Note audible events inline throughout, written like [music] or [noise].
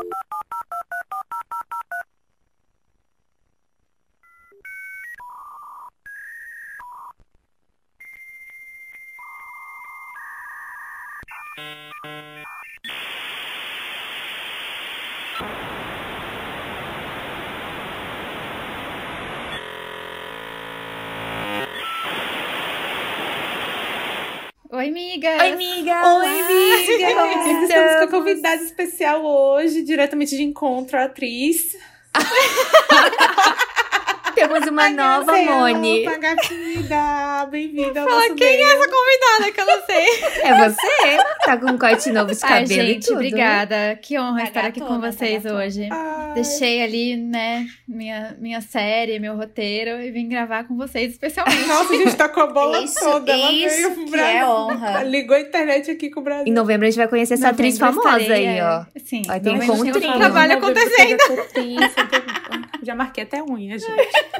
Thank you. Oi, amiga! Oi, amiga! Oi, amiga! Estamos com a convidada especial hoje, diretamente de encontro, a atriz. [laughs] Temos uma nova Moni. Pagatida! Bem-vinda ao Fala, nosso quem meio. é essa convidada que eu não sei? [laughs] É você? Tá com um corte novo de Ai, cabelo e gente, tudo. obrigada. Que honra Tá estar aqui com tá vocês hoje. Ai, Deixei ali, né, minha, minha série, meu roteiro e vim gravar com vocês especialmente. Nossa, a gente tá com a bola Isso, toda. Ela isso veio pro que Brasil. é honra. Ligou a internet aqui com o Brasil. Em novembro a gente vai conhecer essa atriz Novembro famosa estarei, aí, é. ó. Sim, Vai ter novembro tem um encontrinho. trabalho acontecendo. Já marquei até unha, gente.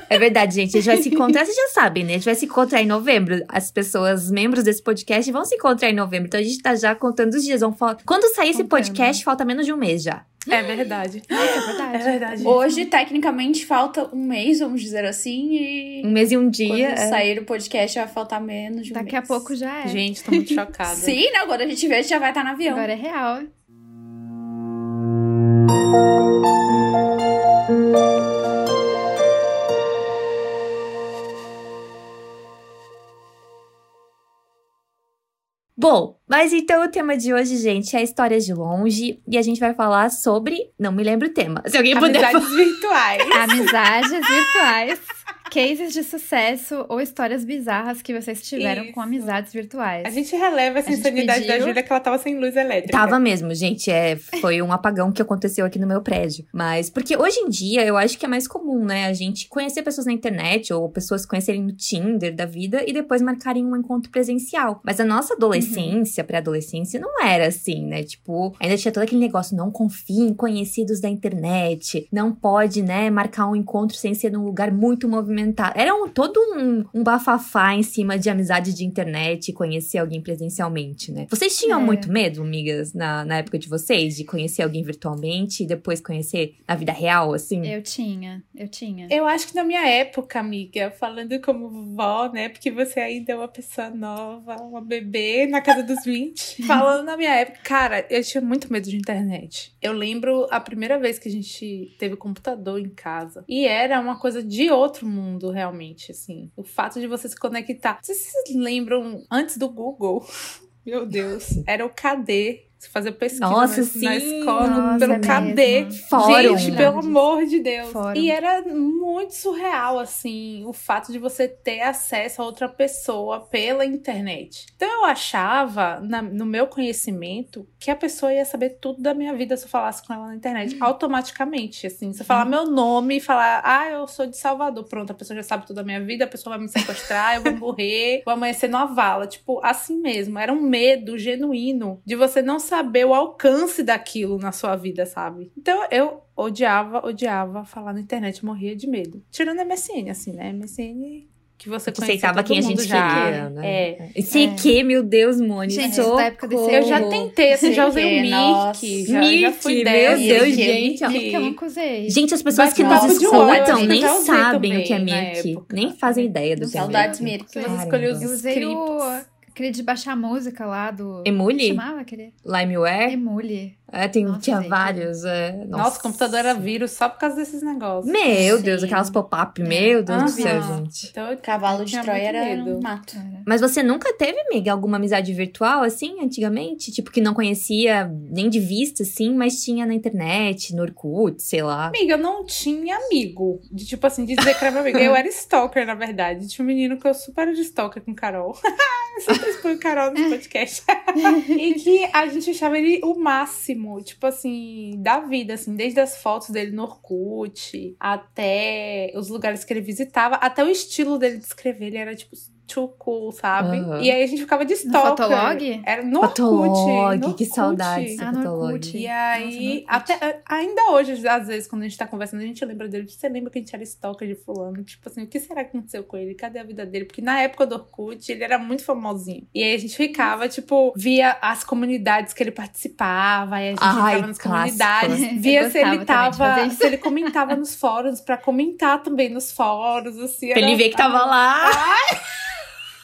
É verdade, gente. A gente vai se encontrar, vocês já sabem, né? A gente vai se encontrar em novembro. As pessoas, membros desse podcast, vão se encontrar em novembro. Então a gente tá já contando os dias. Vão fal- Quando sair esse podcast, falta menos de um mês já. É verdade. [gasps] Nossa, é verdade. É verdade. Hoje, tecnicamente, falta um mês, vamos dizer assim, e Um mês e um quando dia. é. sair o podcast vai faltar menos de um Daqui mês. a pouco já é. Gente, tô muito chocada. Sim, né? Agora a gente vê, já vai estar no avião. Agora é real. Bom, mas então o tema de hoje, gente, é histórias de longe. E a gente vai falar sobre. Não me lembro o tema. Se alguém puder. Amizades virtuais. [laughs] Amizades virtuais, cases de sucesso ou histórias bizarras que vocês tiveram Isso. com amizades virtuais. A gente releva essa A insanidade da pediu. Júlia que ela tava sem luz elétrica. Tava mesmo, gente. É, foi um apagão que aconteceu aqui no meu prédio. Mas, porque hoje em dia eu acho que é mais comum, né? A gente conhecer pessoas na internet ou pessoas conhecerem no Tinder da vida e depois marcarem um encontro presencial. Mas a nossa adolescência, pré-adolescência, não era assim, né? Tipo, ainda tinha todo aquele negócio: não confie em conhecidos da internet, não pode, né, marcar um encontro sem ser num lugar muito movimentado. Era um, todo um, um bafafá em cima de amizade de internet e conhecer alguém presencialmente, né? Vocês tinham É. muito medo, amigas, na, na época de vocês, de conhecer alguém virtualmente e depois conhecer na vida real, assim? Eu tinha, eu tinha. Eu acho que na minha época, amiga, falando como vó, né? Porque você ainda é uma pessoa nova, uma bebê na casa dos 20. [laughs] falando na minha época, cara, eu tinha muito medo de internet. Eu lembro a primeira vez que a gente teve computador em casa. E era uma coisa de outro mundo, realmente, assim. O fato de você se conectar. Sei se vocês lembram, antes do Google. [laughs] Meu Deus. Era o KD. Você fazia pesquisa Nossa, na, na escola, Nossa, pelo é KD. Fórum. Gente, pelo amor de Deus. Fórum. E era muito surreal, assim, o fato de você ter acesso a outra pessoa pela internet. Então eu achava, na- no meu conhecimento, que a pessoa ia saber tudo da minha vida se eu falasse com ela na internet, automaticamente, assim. Se eu falar meu nome e falar, ah, eu sou de Salvador, pronto, a pessoa já sabe tudo da minha vida, a pessoa vai me sequestrar, eu vou morrer, vou amanhecer numa vala. Tipo, assim mesmo. Era um medo genuíno de você não saber o alcance daquilo na sua vida, sabe? Então eu odiava, odiava falar na internet, morria de medo. Tirando a MSN, assim, né? MSN que você Que aceitava quem a gente já. queria, né? É. Esse É. que, meu Deus, Moni. Gente, socorro. da época desse- Eu já tentei, assim, já usei o Mirk, já Mirk, fui meu. Deus, Mirk, gente. ó. Mirk eu nunca usei. Gente, as pessoas que nos escutam que nem sabem o que é também Mirk. Nem fazem ideia do que é Saudades, Mirk. Mirk. Que você escolheu os scripts. Aquele de baixar música lá do... Como Emule? chamava aquele? Limeware? Emule. É, tem, Nossa, tinha gente. vários. É, Nossa, o computador era vírus só por causa desses negócios. Meu Deus, Sim. aquelas pop-up. Meu Deus do céu, Aham. gente. Então Cavalo de Troia era medo. um mato. Era. Mas você nunca teve, amiga, alguma amizade virtual, assim, antigamente? Tipo, que não conhecia nem de vista, assim, mas tinha na internet, no Orkut, sei lá. Amiga, eu não tinha amigo. De tipo assim, de dizer que era meu amigo. Eu era stalker, na verdade. Tinha um menino que eu super era de stalker com Carol. [laughs] eu sempre exponho Carol no [laughs] podcast. [laughs] e que a gente achava ele o máximo, tipo assim, da vida, assim, desde as fotos dele no Orkut, até os lugares que ele visitava, até o estilo dele de escrever, ele era tipo too cool, sabe? Aham. E aí a gente ficava de No stalker. Fotolog? Era no Fotolog, Orkut. no que Orkut. saudade Ah, no Fotolog. Orkut. E Nossa, aí, no Orkut. até, ainda hoje, às vezes, quando a gente tá conversando, a gente lembra dele. Você lembra que a gente era stalker de fulano? Tipo assim, o que será que aconteceu com ele? Cadê a vida dele? Porque na época do Orkut, ele era muito famosinho. E aí a gente ficava, tipo, via as comunidades que ele participava, aí a gente Ai, entrava nas clássico. comunidades, [laughs] via se ele tava, se ele comentava nos fóruns, pra comentar também nos fóruns, assim. Pra ele ver que tava lá. [laughs]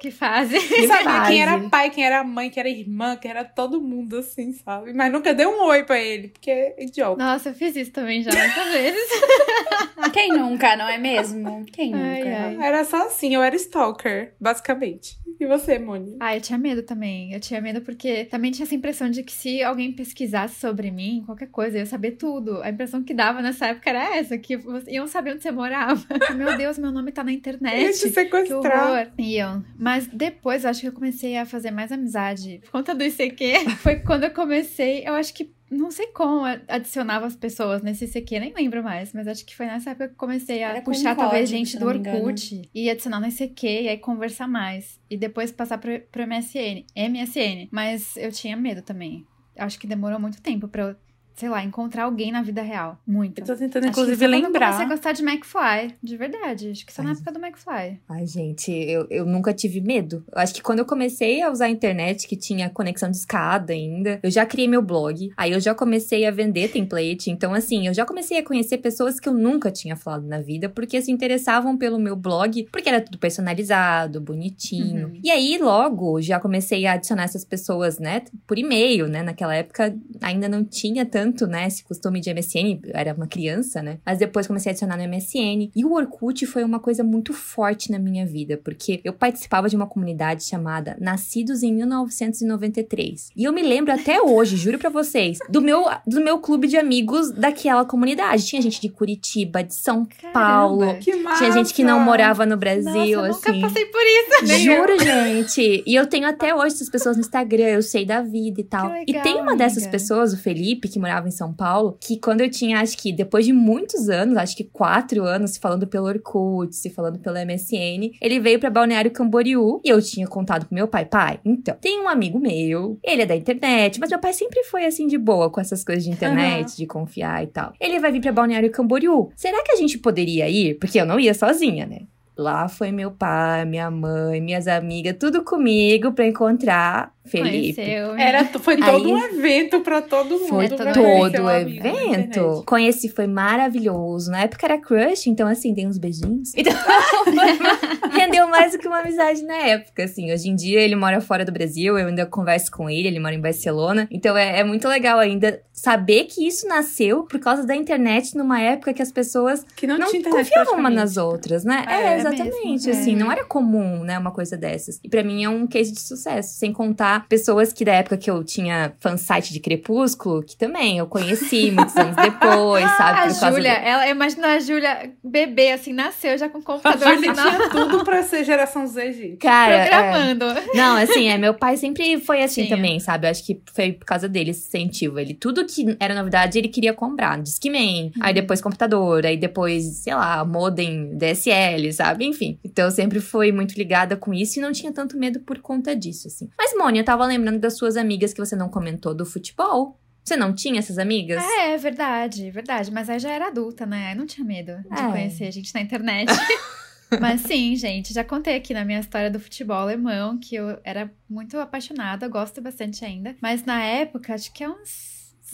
Que fase. Que [laughs] Sabia fase. quem era pai, quem era mãe, quem era irmã, quem era todo mundo, assim, sabe? Mas nunca deu um oi pra ele, porque é idiota. Nossa, eu fiz isso também já muitas vezes. [laughs] Quem nunca, não é mesmo? Quem nunca? Ai, ai. Era só assim, eu era stalker, basicamente. E você, Moni? Ah, eu tinha medo também. Eu tinha medo porque também tinha essa impressão de que se alguém pesquisasse sobre mim, qualquer coisa, eu ia saber tudo. A impressão que dava nessa época era essa, que iam saber onde você morava. [laughs] meu Deus, meu nome tá na Ia internet. te Que sequestrar. horror. Iam. Mas depois, eu acho que eu comecei a fazer mais amizade. Por conta do ICQ, [laughs] foi quando eu comecei, eu acho que não sei como adicionava as pessoas nesse ICQ, nem lembro mais, mas acho que foi nessa época que eu comecei a Era puxar talvez código, gente do. Orkut e adicionar no ICQ e aí conversar mais. E depois passar pro, pro MSN. MSN. Mas eu tinha medo também. Acho que demorou muito tempo pra eu, sei lá, encontrar alguém na vida real. Muito. Eu tô tentando, Acho inclusive, só quando Eu comecei a lembrar. gostar de McFly, de verdade. Acho que só na Ai. época do McFly. Ai, gente, eu, eu nunca tive medo. Acho que quando eu comecei a usar a internet, que tinha conexão de escada ainda, eu já criei meu blog. Aí eu já comecei a vender template. Então, assim, eu já comecei a conhecer pessoas que eu nunca tinha falado na vida, porque se interessavam pelo meu blog, porque era tudo personalizado, bonitinho. Uhum. E aí, logo, já comecei a adicionar essas pessoas, né, por e-mail, né? Naquela época ainda não tinha tanto, né, esse costume de MSN, era uma criança, né? Mas depois comecei a adicionar no MSN. E o Orkut foi uma coisa muito forte na minha vida, porque eu participava de uma comunidade chamada Nascidos em 1993. E eu me lembro até hoje, juro pra vocês, do meu, do meu clube de amigos daquela comunidade. Tinha gente de Curitiba, de São Paulo. Caramba. Que massa! Tinha gente que não morava no Brasil, Nossa, eu nunca assim. passei por isso. [laughs] Juro, gente. E eu tenho até hoje essas pessoas no Instagram, eu sei da vida e tal. Que e legal, tem uma dessas amiga. pessoas, o Felipe, que morava em São Paulo, que quando eu tinha, acho que depois de muitos anos, acho que quatro anos, se falando pelo Orkut, se falando pelo MSN, ele veio pra Balneário Camboriú e eu tinha contado pro meu pai, pai, então, tem um amigo meu, ele é da internet, mas meu pai sempre foi assim de boa com essas coisas de internet, de confiar e tal. Ele vai vir pra Balneário Camboriú. Será que a gente poderia ir? Porque eu não ia sozinha, né? Lá foi meu pai, minha mãe, minhas amigas, tudo comigo pra encontrar Felipe. Conheceu. Era, foi todo Aí- um evento pra todo mundo. Foi todo pra todo um evento. Conheci, foi maravilhoso. Na época era crush, então assim, tem uns beijinhos. Então, [laughs] rendeu mais do que uma amizade na época, assim. Hoje em dia ele mora fora do Brasil, eu ainda converso com ele, ele mora em Barcelona. Então é, é muito legal ainda saber que isso nasceu por causa da internet numa época que as pessoas Que não, não internet confiavam uma praticamente. nas outras, né? É, É, é exatamente, mesmo, assim, é. não era comum, né, uma coisa dessas. E pra mim é um case de sucesso, sem contar pessoas que da época que eu tinha fansite de Crepúsculo, que também eu conheci muitos anos depois, [laughs] sabe? A Júlia, do- ela imagina a Júlia bebê, assim, nasceu já com computador Júlia tinha tudo pra ser geração Z, gente. Cara, é, programando. Não, [laughs] assim, é, meu pai sempre foi assim Tinha. também, sabe? Eu acho que foi por causa dele esse incentivo. Ele, tudo que era novidade, ele queria comprar. Discman, aí depois computador, aí depois, sei lá, modem DSL, sabe? Enfim. Então eu sempre fui muito ligada com isso e não tinha tanto medo por conta disso, assim. Mas, Mônica, eu tava lembrando das suas amigas que você não comentou do futebol. Você não tinha essas amigas? É, verdade, verdade. Mas aí já era adulta, né? Aí não tinha medo de É. conhecer gente na internet. [laughs] Mas sim, gente, já contei aqui na minha história do futebol alemão que eu era muito apaixonada, gosto bastante ainda. Mas na época, acho que é uns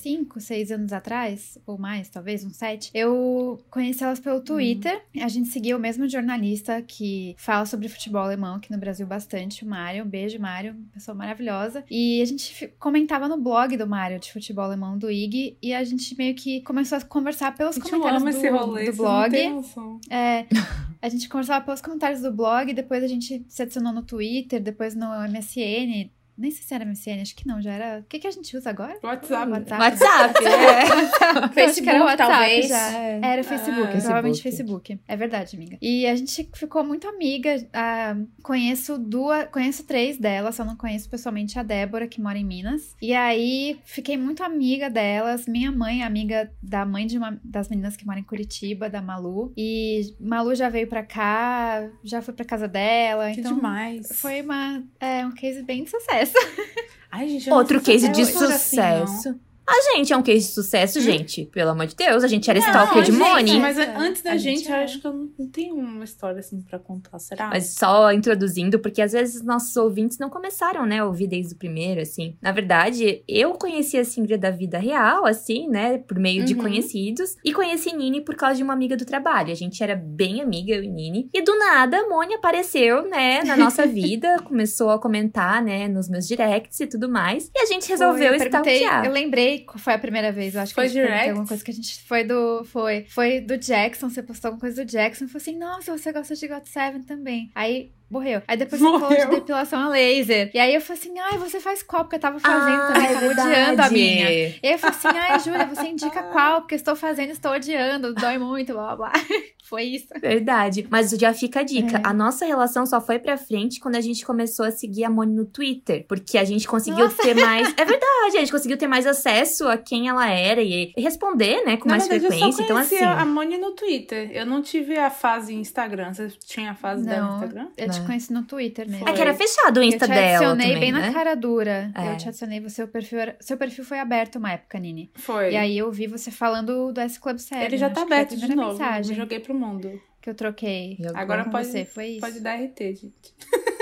5, 6 anos atrás, ou mais, talvez, uns 7, eu conheci elas pelo Twitter. A gente seguia o mesmo jornalista que fala sobre futebol alemão aqui no Brasil bastante, o Mário. Um beijo, Mário, pessoa maravilhosa. E a gente comentava no blog do Mário de futebol alemão do IG e a gente meio que começou a conversar pelos comentários do, rolê, do blog. É, a gente conversava pelos comentários do blog, depois a gente se adicionou no Twitter, depois no MSN. Nem sei se era MSN, acho que não, já era. O que, que a gente usa agora? WhatsApp. WhatsApp. WhatsApp, [laughs] é. Facebook, era WhatsApp talvez. já. Era Facebook, Ah, provavelmente Facebook. Facebook. É verdade, amiga. E a gente ficou muito amiga. ah, conheço duas, conheço três delas, só não conheço pessoalmente a Débora, que mora em Minas. E aí fiquei muito amiga delas. Minha mãe é amiga da mãe de uma das meninas que mora em Curitiba, da Malu. E Malu já veio pra cá, já foi pra casa dela. Que então demais. foi uma, é, um case bem de sucesso. Ai, gente, Outro case se de hoje assim, sucesso. A gente é um case de sucesso, gente. Pelo amor de Deus. A gente era Não, stalker de gente, Moni. Mas É, antes da a gente, gente eu é. acho que eu não, tenho uma história assim pra contar, será? Mas só introduzindo, porque às vezes nossos ouvintes não começaram, né, a ouvir desde o primeiro, assim. Na verdade, eu conheci a Singria da vida real, assim, né, por meio de Uhum. conhecidos. E conheci Nini por causa de uma amiga do trabalho. A gente era bem amiga, eu e Nini. E do nada, a Moni apareceu, né, na nossa [laughs] vida. começou a comentar, né, nos meus directs e tudo mais. E a gente resolveu Foi, eu stalkear. Eu lembrei qual foi a primeira vez. Eu acho Foi que perguntou direct? alguma coisa que a gente foi do. Foi. Foi do Jackson. Você postou alguma coisa do Jackson. Eu falei assim: nossa, você gosta de God Seven também. Aí. Morreu. Aí depois você falou de Morreu. depilação a laser. E aí eu falei assim: ai, você faz qual? Porque eu tava fazendo Ah, também, é tava odiando a minha. E aí eu falei assim: ai, Júlia, você indica qual? Porque estou fazendo, estou odiando, dói muito, blá blá blá. [laughs] Foi isso. Verdade. Mas já fica a dica. É. A nossa relação só foi pra frente quando a gente começou a seguir a Moni no Twitter. Porque a gente conseguiu Nossa. ter mais. [laughs] É verdade, a gente conseguiu ter mais acesso a quem ela era e responder, né, com Na mais verdade, frequência. eu Então, assim. a Moni no Twitter. Eu não tive a fase Instagram. Você tinha a fase dela no Não, Instagram? eu te Né. conheci no Twitter mesmo. É que era fechado o Eu Insta te dela. adicionei também, bem né? na cara dura. É. Eu te adicionei, você, o perfil era- seu perfil foi aberto uma época, Nini. Foi. E aí eu vi você falando do S Club 7. Ele já tá foi a aberto de novo. mensagem Me joguei pro mundo. que eu troquei. Agora com pode, você, foi isso. pode dar RT, gente. [laughs]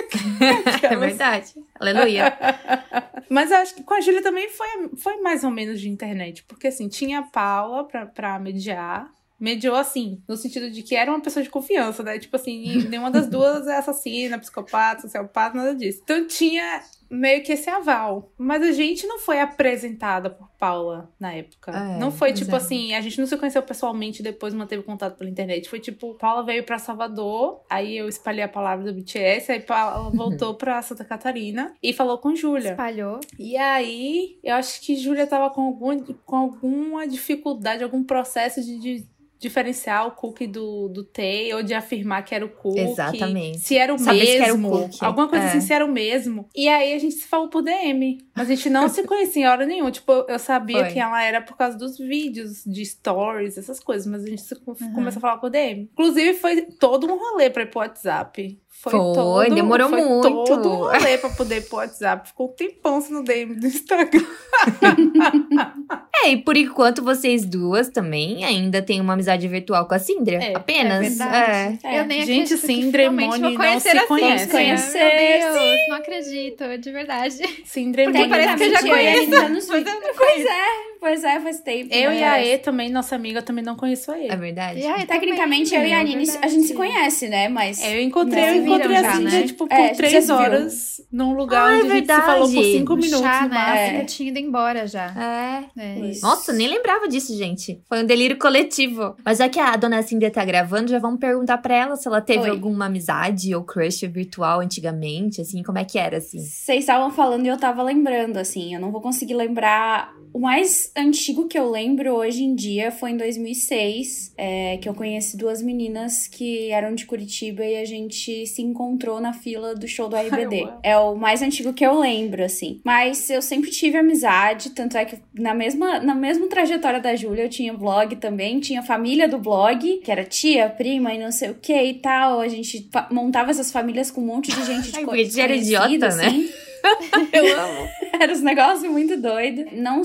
É verdade. Aleluia. [laughs] Mas eu acho que com a Júlia também foi, foi mais ou menos de internet. Porque, assim, tinha a Paula pra, pra mediar. Mediou, assim, no sentido de que era uma pessoa de confiança, né? Tipo assim, [laughs] nenhuma das duas é assassina, psicopata, sociopata, nada disso. Então tinha meio que esse aval. Mas a gente não foi apresentada por Paula na época. É, não foi tipo é. assim, a gente não se conheceu pessoalmente e depois manteve contato pela internet. Foi tipo, Paula veio pra Salvador, aí eu espalhei a palavra do BTS, aí Paula [laughs] voltou pra Santa Catarina e falou com Júlia. Espalhou. E aí, eu acho que Júlia tava com, algum, com alguma dificuldade, algum processo de, de diferenciar o cookie do, do Tay, ou de afirmar que era o cookie. Exatamente. Se era o Saber se era o mesmo. cookie. Alguma coisa É. assim, se era o mesmo. E aí a gente se falou por DM. Mas a gente não se conhecia em hora nenhuma. Tipo, eu sabia Foi. quem ela era por causa dos vídeos, de stories, essas coisas. Mas a gente Uhum. começou a falar por DM. Inclusive, foi todo um rolê pra ir pro WhatsApp. Foi, Foi, todo, demorou foi muito. todo um rolê pra poder ir pro WhatsApp. Ficou um tempão no DM do Instagram. [laughs] É, e por enquanto vocês duas também ainda têm uma amizade virtual com a Síndria. É, Apenas. é verdade. É. Eu nem Gente, Sindra e Moni não conhecer se a conhecem. Sindria. Meu Deus, não acredito, de verdade. Síndrome Porque parece que eu já conheço. eu nos vi. Pois é, pois é, faz tempo. Eu né? e a E também, nossa amiga, eu também não conheço a E. É verdade. E aí, Tecnicamente, também, eu e a é Nini, a gente se conhece, né? Mas. É, eu encontrei, Não, eu se encontrei viram a Cíntia, né? tipo, por É, três horas num lugar Ah, é onde a gente se falou por cinco minutos chá, né? máximo. Assim, eu tinha ido embora já. É. É. Isso. Nossa, nem lembrava disso, gente. Foi um delírio coletivo. Mas já que a dona Cíndia tá gravando, já vamos perguntar pra ela se ela teve Oi. alguma amizade ou crush virtual antigamente, assim, como é que era, assim. Vocês estavam falando e eu tava lembrando, assim. Eu não vou conseguir lembrar. O mais antigo que eu lembro hoje em dia foi em 2006, é, que eu conheci duas meninas que eram de Curitiba e a gente se encontrou na fila do show do [laughs] RBD. É o mais antigo que eu lembro, assim. Mas eu sempre tive amizade, tanto é que na mesma, na mesma trajetória da Júlia eu tinha blog também, tinha família do blog, que era tia, prima e não sei o que e tal. A gente montava essas famílias com um monte de gente de Ai, porque era idiota, né? assim. [laughs] Eu amo. [laughs] Era uns negócios muito doidos. Não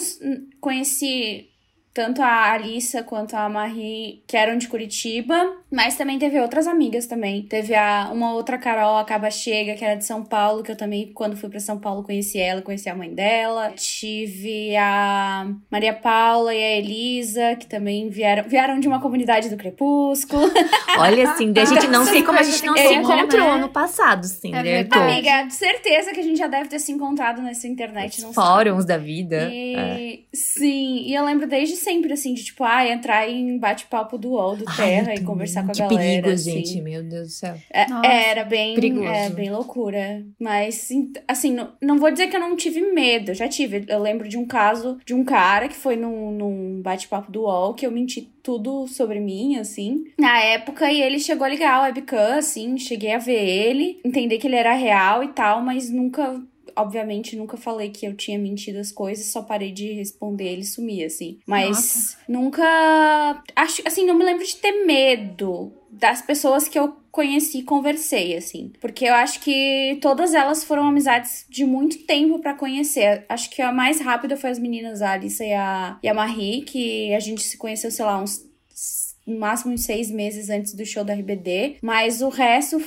conheci tanto a Alissa quanto a Marie, que eram de Curitiba, mas também teve outras amigas também. Teve a, uma outra Carol, a Caba Chega, que era de São Paulo, que eu também, quando fui pra São Paulo, conheci ela, conheci a mãe dela. Tive a Maria Paula e a Elisa, que também vieram, vieram de uma comunidade do Crepúsculo. [laughs] Olha, Cíndia, a gente não sei como a gente não se É, encontrou né? no passado, Cíndia. É. Tô- Amiga, de certeza que a gente já deve ter se encontrado nessa internet, não Os sabe. fóruns da vida. E, É. Sim, e eu lembro desde sempre, assim, de tipo, ah, entrar em bate-papo do UOL, do Terra Ai, e conversar com a que galera. perigo, assim. gente. Meu Deus do céu. É, Nossa, era bem, perigoso. é, bem loucura. Mas, assim, não, não vou dizer que eu não tive medo, eu já tive. Eu lembro de um caso de um cara que foi num, num bate-papo do UOL que eu menti tudo sobre mim, assim, na época, e ele chegou a ligar a webcam, assim, cheguei a ver ele, entender que ele era real e tal, mas nunca. Obviamente, nunca falei que eu tinha mentido as coisas, só parei de responder ele sumia, assim. Mas nunca. Acho, assim, não me lembro de ter medo das pessoas que eu conheci e conversei, assim. Porque eu acho que todas elas foram amizades de muito tempo pra conhecer. Acho que a mais rápida foi as meninas, a Alissa e a, e a Marie, que a gente se conheceu, sei lá, uns no máximo uns seis meses antes do show da RBD. Mas o resto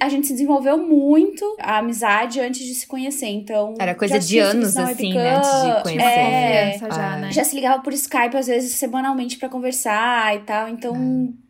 a gente se desenvolveu muito a amizade antes de se conhecer, então... Era coisa de anos, assim, webcam, né? Antes de conhecer. É, já, Ah. né? já se ligava por Skype, às vezes, semanalmente pra conversar e tal. Então,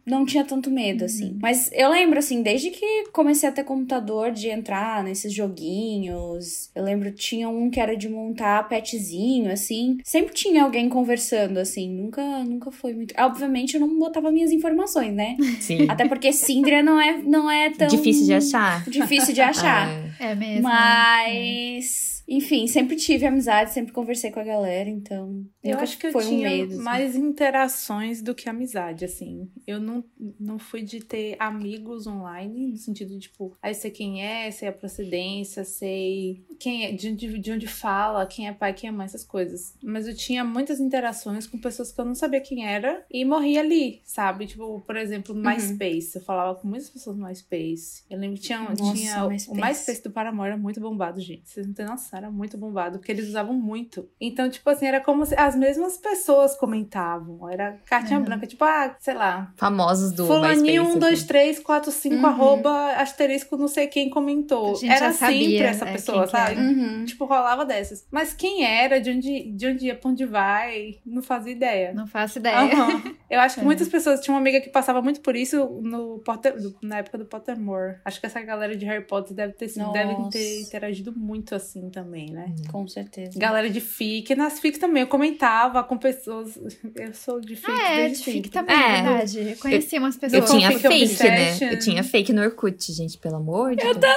não tinha tanto medo, assim. Mas eu lembro, assim, desde que comecei a ter computador, de entrar nesses joguinhos. Eu lembro, tinha um que era de montar petzinho, assim. Sempre tinha alguém conversando, assim. Nunca, nunca foi muito... Obviamente, eu não botava minhas informações, né? [laughs] Sim. Até porque Síndria não é, não é tão... Difícil de achar. Difícil de achar. Ah, [laughs] É mesmo. Mas, enfim, sempre tive amizade, sempre conversei com a galera, então Eu acho que eu foi um tinha medo. assim. mais interações do que amizade, assim. Eu não, não fui de ter amigos online, no sentido de, tipo, aí sei quem é, sei a procedência, sei quem é, de, onde- de onde fala, quem é pai, quem é mãe, essas coisas. Mas eu tinha muitas interações com pessoas que eu não sabia quem era e morria ali, sabe? Tipo, por exemplo, Uhum. MySpace. Eu falava com muitas pessoas no MySpace. Eu lembro que tinha, Nossa, tinha o- MySpace. o MySpace do Paramore era muito bombado, gente. Vocês não têm noção, era muito bombado, porque eles usavam muito. Então, tipo assim, era como se as mesmas pessoas comentavam. Era cartinha Uhum. branca, tipo, ah, sei lá. Famosos do Fulaninho MySpace, 1, 2, assim. 3, 4, 5, Uhum. arroba, asterisco, não sei quem comentou. Era sempre essa é, pessoa, sabe? Uhum. Tipo, rolava dessas. Mas quem era, de onde, de onde ia, pra onde vai, não fazia ideia. Não faço ideia. Aham. [laughs] Eu acho que É. muitas pessoas. Tinha uma amiga que passava muito por isso no Potter, na época do Pottermore. Acho que essa galera de Harry Potter deve ter, deve ter interagido muito assim também, né? Com certeza. Galera de fic. Nas fics também eu comentava com pessoas. Eu sou de fic. Ah, é, desde de fic sempre. também, É. é verdade. Eu conheci umas Eu pessoas. com tinha Fic fake, né? Eu tinha fake no Orkut, gente, pelo amor de Deus. [laughs]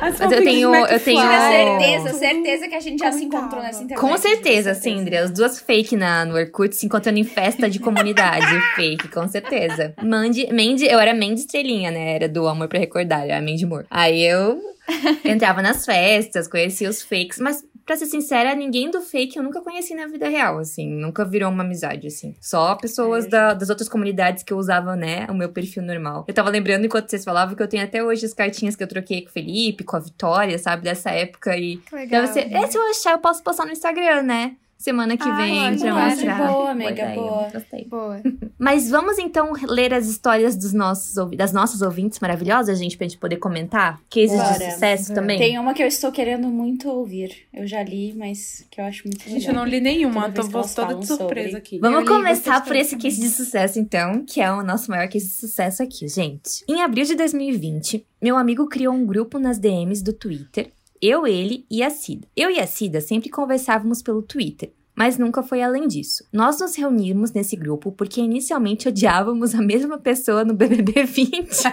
As Mas eu fanfics de tenho- eu tenho- Tinha Oh. certeza, certeza que a gente já se Comentava. encontrou nessa internet. Com certeza, certeza. Sindri. As duas fake na, no Orkut se encontrando em festa de comunidade. [laughs] fake, com certeza. Mandy, Mandy, eu era Mandy Estrelinha, né? Era do Amor pra Recordar, era Mandy Moore. Aí eu [laughs] entrava nas festas, conhecia os fakes, mas pra ser sincera, ninguém do fake eu nunca conheci na vida real, assim. Nunca virou uma amizade, assim. Só pessoas É, da- das outras comunidades que eu usava, né? O meu perfil normal. Eu tava lembrando enquanto vocês falavam que eu tenho até hoje as cartinhas que eu troquei com o Felipe, com a Vitória, sabe? Dessa época. E Que legal. Deve ser. É, se eu achar, eu posso postar no Instagram, né? Semana que Ah, vem pra mostrar. boa, amiga, boa. Gostei. Boa. [laughs] Mas vamos então ler as histórias dos nossos, das nossas ouvintes maravilhosas, gente, pra gente poder comentar? Cases Bora. de sucesso Bora. também? Tem uma que eu estou querendo muito ouvir. Eu já li, mas que eu acho muito legal. Gente, eu não li nenhuma, Toda tô vou toda de surpresa sobre. aqui. Vamos Eu começar por esse também. case de sucesso, então, que é o nosso maior case de sucesso aqui, gente. Em abril de 2020, meu amigo criou um grupo nas DMs do Twitter, eu, ele e a Cida. Eu e a Cida sempre conversávamos pelo Twitter. Mas nunca foi além disso. Nós nos reunimos nesse grupo porque inicialmente odiávamos a mesma pessoa no BBB 20. [laughs]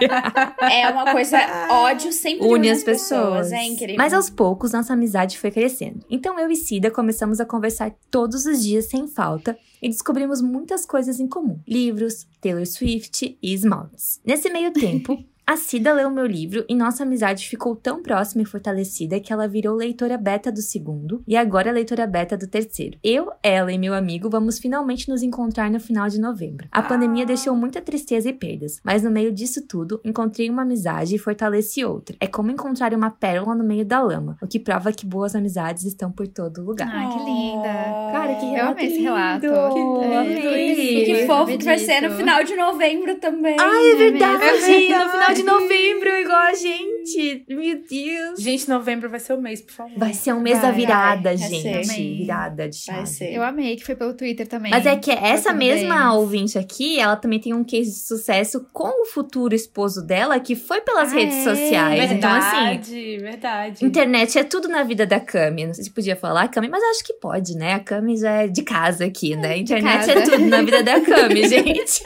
É uma coisa, ódio sempre une as pessoas. É incrível. Mas aos poucos nossa amizade foi crescendo. Então eu e Cida começamos a conversar todos os dias sem falta e descobrimos muitas coisas em comum: livros, Taylor Swift e esmaltes. Nesse meio tempo, [laughs] a Cida leu meu livro e nossa amizade ficou tão próxima e fortalecida que ela virou leitora beta do segundo e agora é leitora beta do terceiro. Eu, ela e meu amigo vamos finalmente nos encontrar no final de novembro. A pandemia deixou muita tristeza e perdas, mas no meio disso tudo, encontrei uma amizade e fortaleci outra. É como encontrar uma pérola no meio da lama, o que prova que boas amizades estão por todo lugar. Ai, que linda. Cara, que Eu amei esse lindo. relato. Que É, tudo Que fofo que vai ser no final de novembro também. Ai, é É verdade! mesmo. No final de novembro, igual a gente. Gente, meu Deus. Gente, novembro vai ser o mês, por favor. Vai ser um mês da Vai, virada, vai gente. Amei. Virada de chave. Vai ser. Eu amei que foi pelo Twitter também. Mas é que essa mesma deles. ouvinte aqui, ela também tem um case de sucesso com o futuro esposo dela, que foi pelas Ah, redes é? sociais. Então, assim, Verdade, verdade. internet é tudo na vida da Cami. Não sei se podia falar Cami, mas acho que pode, né? A Cami já é de casa aqui, né? Internet é tudo na vida da Cami, [laughs] gente.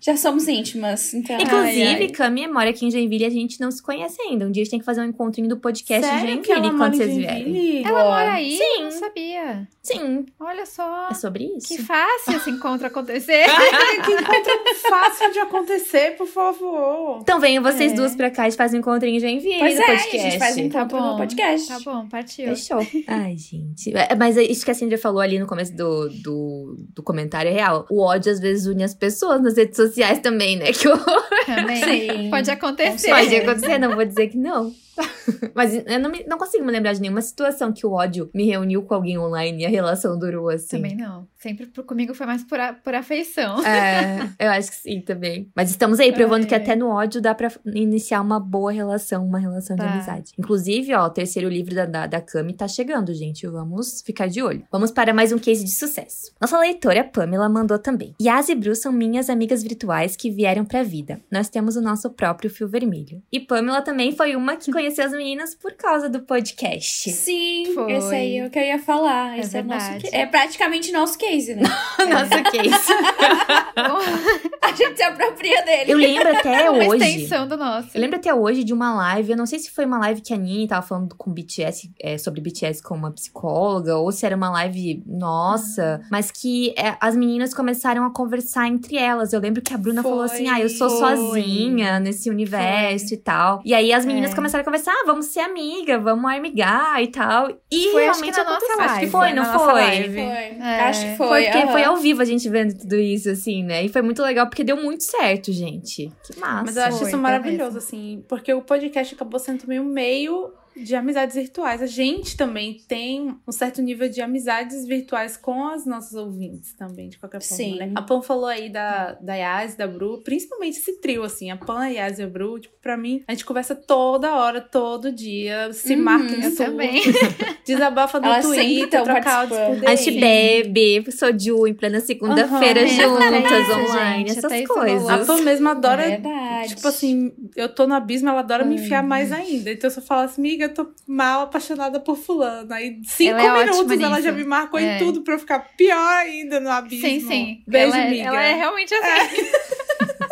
Já somos íntimas, então. Inclusive, ai. Cami mora aqui em Joinville e a gente não se conhece ainda. Um dia a gente tem que fazer um encontrinho do podcast Sério que ela Joinville mora quando vocês vierem. Ela mora aí? Sim. Não sabia. Sim, Olha só. é sobre isso. Que fácil esse encontro acontecer. [laughs] Que encontro fácil de acontecer, por favor. Então venham vocês É. duas pra cá e fazem um encontrinho em Joinville Pois no é, podcast. a gente faz um encontro Tá bom. no podcast. Tá bom, partiu. Fechou. [laughs] Ai, gente. É, Mas isso que a Cindy falou ali no começo do, do, do comentário é real. O ódio às vezes une as pessoas nas redes sociais também, né? Que horror. Também. Sim. Pode acontecer. Pode acontecer, não vou dizer que não. [laughs] Mas eu não, me- não consigo me lembrar de nenhuma situação que o ódio me reuniu com alguém online e a relação durou assim. Também não. Sempre pro- comigo foi mais por, a- por afeição. É, eu acho que sim também. Mas estamos aí provando que Ai. até no ódio dá pra iniciar uma boa relação, uma relação de Tá. amizade. Inclusive, ó, o terceiro livro da, da, da Cami tá chegando, gente. Vamos ficar de olho. Vamos para mais um case de sucesso. Nossa leitora Pamela mandou também. Yas e Bru são minhas amigas virtuais que vieram pra vida. Nós temos o nosso próprio fio vermelho. E Pamela também foi uma que conheceu as meninas por causa do podcast. Sim, Foi. esse aí é o que eu ia falar. É esse é, o nosso é praticamente nosso case, né? [laughs] Nosso case. [laughs] A gente se apropria dele. Eu lembro até Uma hoje. extensão do nosso. Eu lembro até hoje de uma live, eu não sei se foi uma live que a Nini tava falando com BTS, é, sobre BTS com uma psicóloga, ou se era uma live nossa, mas que é, as meninas começaram a conversar entre elas. Eu lembro que a Bruna falou assim: ah, eu sou Foi. sozinha nesse universo e tal. E aí as meninas É. começaram a conversar: ah, vamos ser amiga, vamos amigar e tal. E Foi, acho que realmente na nossa aconteceu. Acho que live, foi, não foi? live. Foi. É. Acho que foi. Foi porque foi ao vivo a gente vendo tudo isso, assim, né? E foi muito legal porque deu muito certo, gente. Que massa. Mas eu acho Foi, isso foi maravilhoso, assim, porque o podcast acabou sendo um meio de amizades virtuais. A gente também tem um certo nível de amizades virtuais com as nossas ouvintes também, de qualquer forma, Sim. né? A Pan falou aí da, da Yas, da Bru, principalmente esse trio, assim, a Pan, a Yas e a Bru, tipo, pra mim, a gente conversa toda hora, todo dia, se Uhum, marca em também. [laughs] desabafa no Elas Twitter, tão troca áudios por participando. A gente DM. bebe, soju em plena segunda-feira Aham. juntas, É online, gente, essas coisas. A Pan mesmo adora Verdade. Tipo assim, eu tô no abismo, ela adora me enfiar Hum. mais ainda. Então, se eu falar assim, amiga, eu tô mal apaixonada por fulano. Aí, cinco Ela é minutos, ótima ela já nisso. me marcou É. em tudo pra eu ficar pior ainda no abismo. Sim, sim. Beijo, ela, é- amiga. ela é realmente assim. [laughs]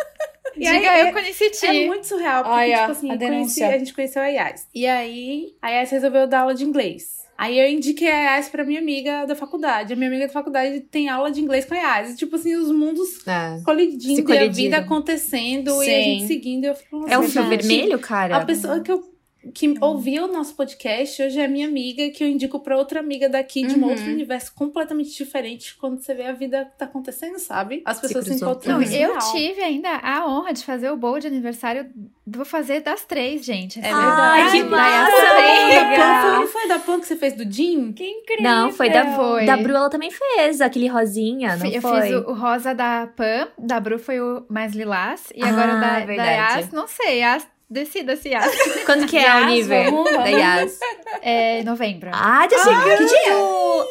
E Diga aí, eu é- conheci ti. É muito surreal, porque, Olha, tipo assim, a conheci- a gente conheceu a Yas. E aí, a Yas resolveu dar aula de inglês. Aí eu indiquei a Yas pra minha amiga da faculdade. A minha amiga da faculdade tem aula de inglês com a Yas. E, tipo assim, os mundos É. colidindo e a vida acontecendo e a Sim. gente seguindo. E eu fico, É o fio vermelho, cara? A pessoa que eu que ouviu o nosso podcast hoje é minha amiga, que eu indico pra outra amiga daqui de um Uhum. outro universo completamente diferente quando você vê a vida que tá acontecendo, sabe? As pessoas se, cruzou. encontram Não, eu tive ainda a honra de fazer o bowl de aniversário. Vou fazer das três, gente. É verdade. Ai, que da massa! Da Pan, foi, não foi da Pan que você fez do Jim? Que incrível. Não, foi da, Foi. da Bru, ela também fez aquele rosinha, não eu foi? fiz o, o rosa da Pam, da Bru foi o mais lilás. E Ah, agora o da, da verdade. Yas, não sei. Yas, decida se Yas. [laughs] Quando que é Yas, o nível vamos, da. Yas? É novembro. Ah, tá chegando! que dia?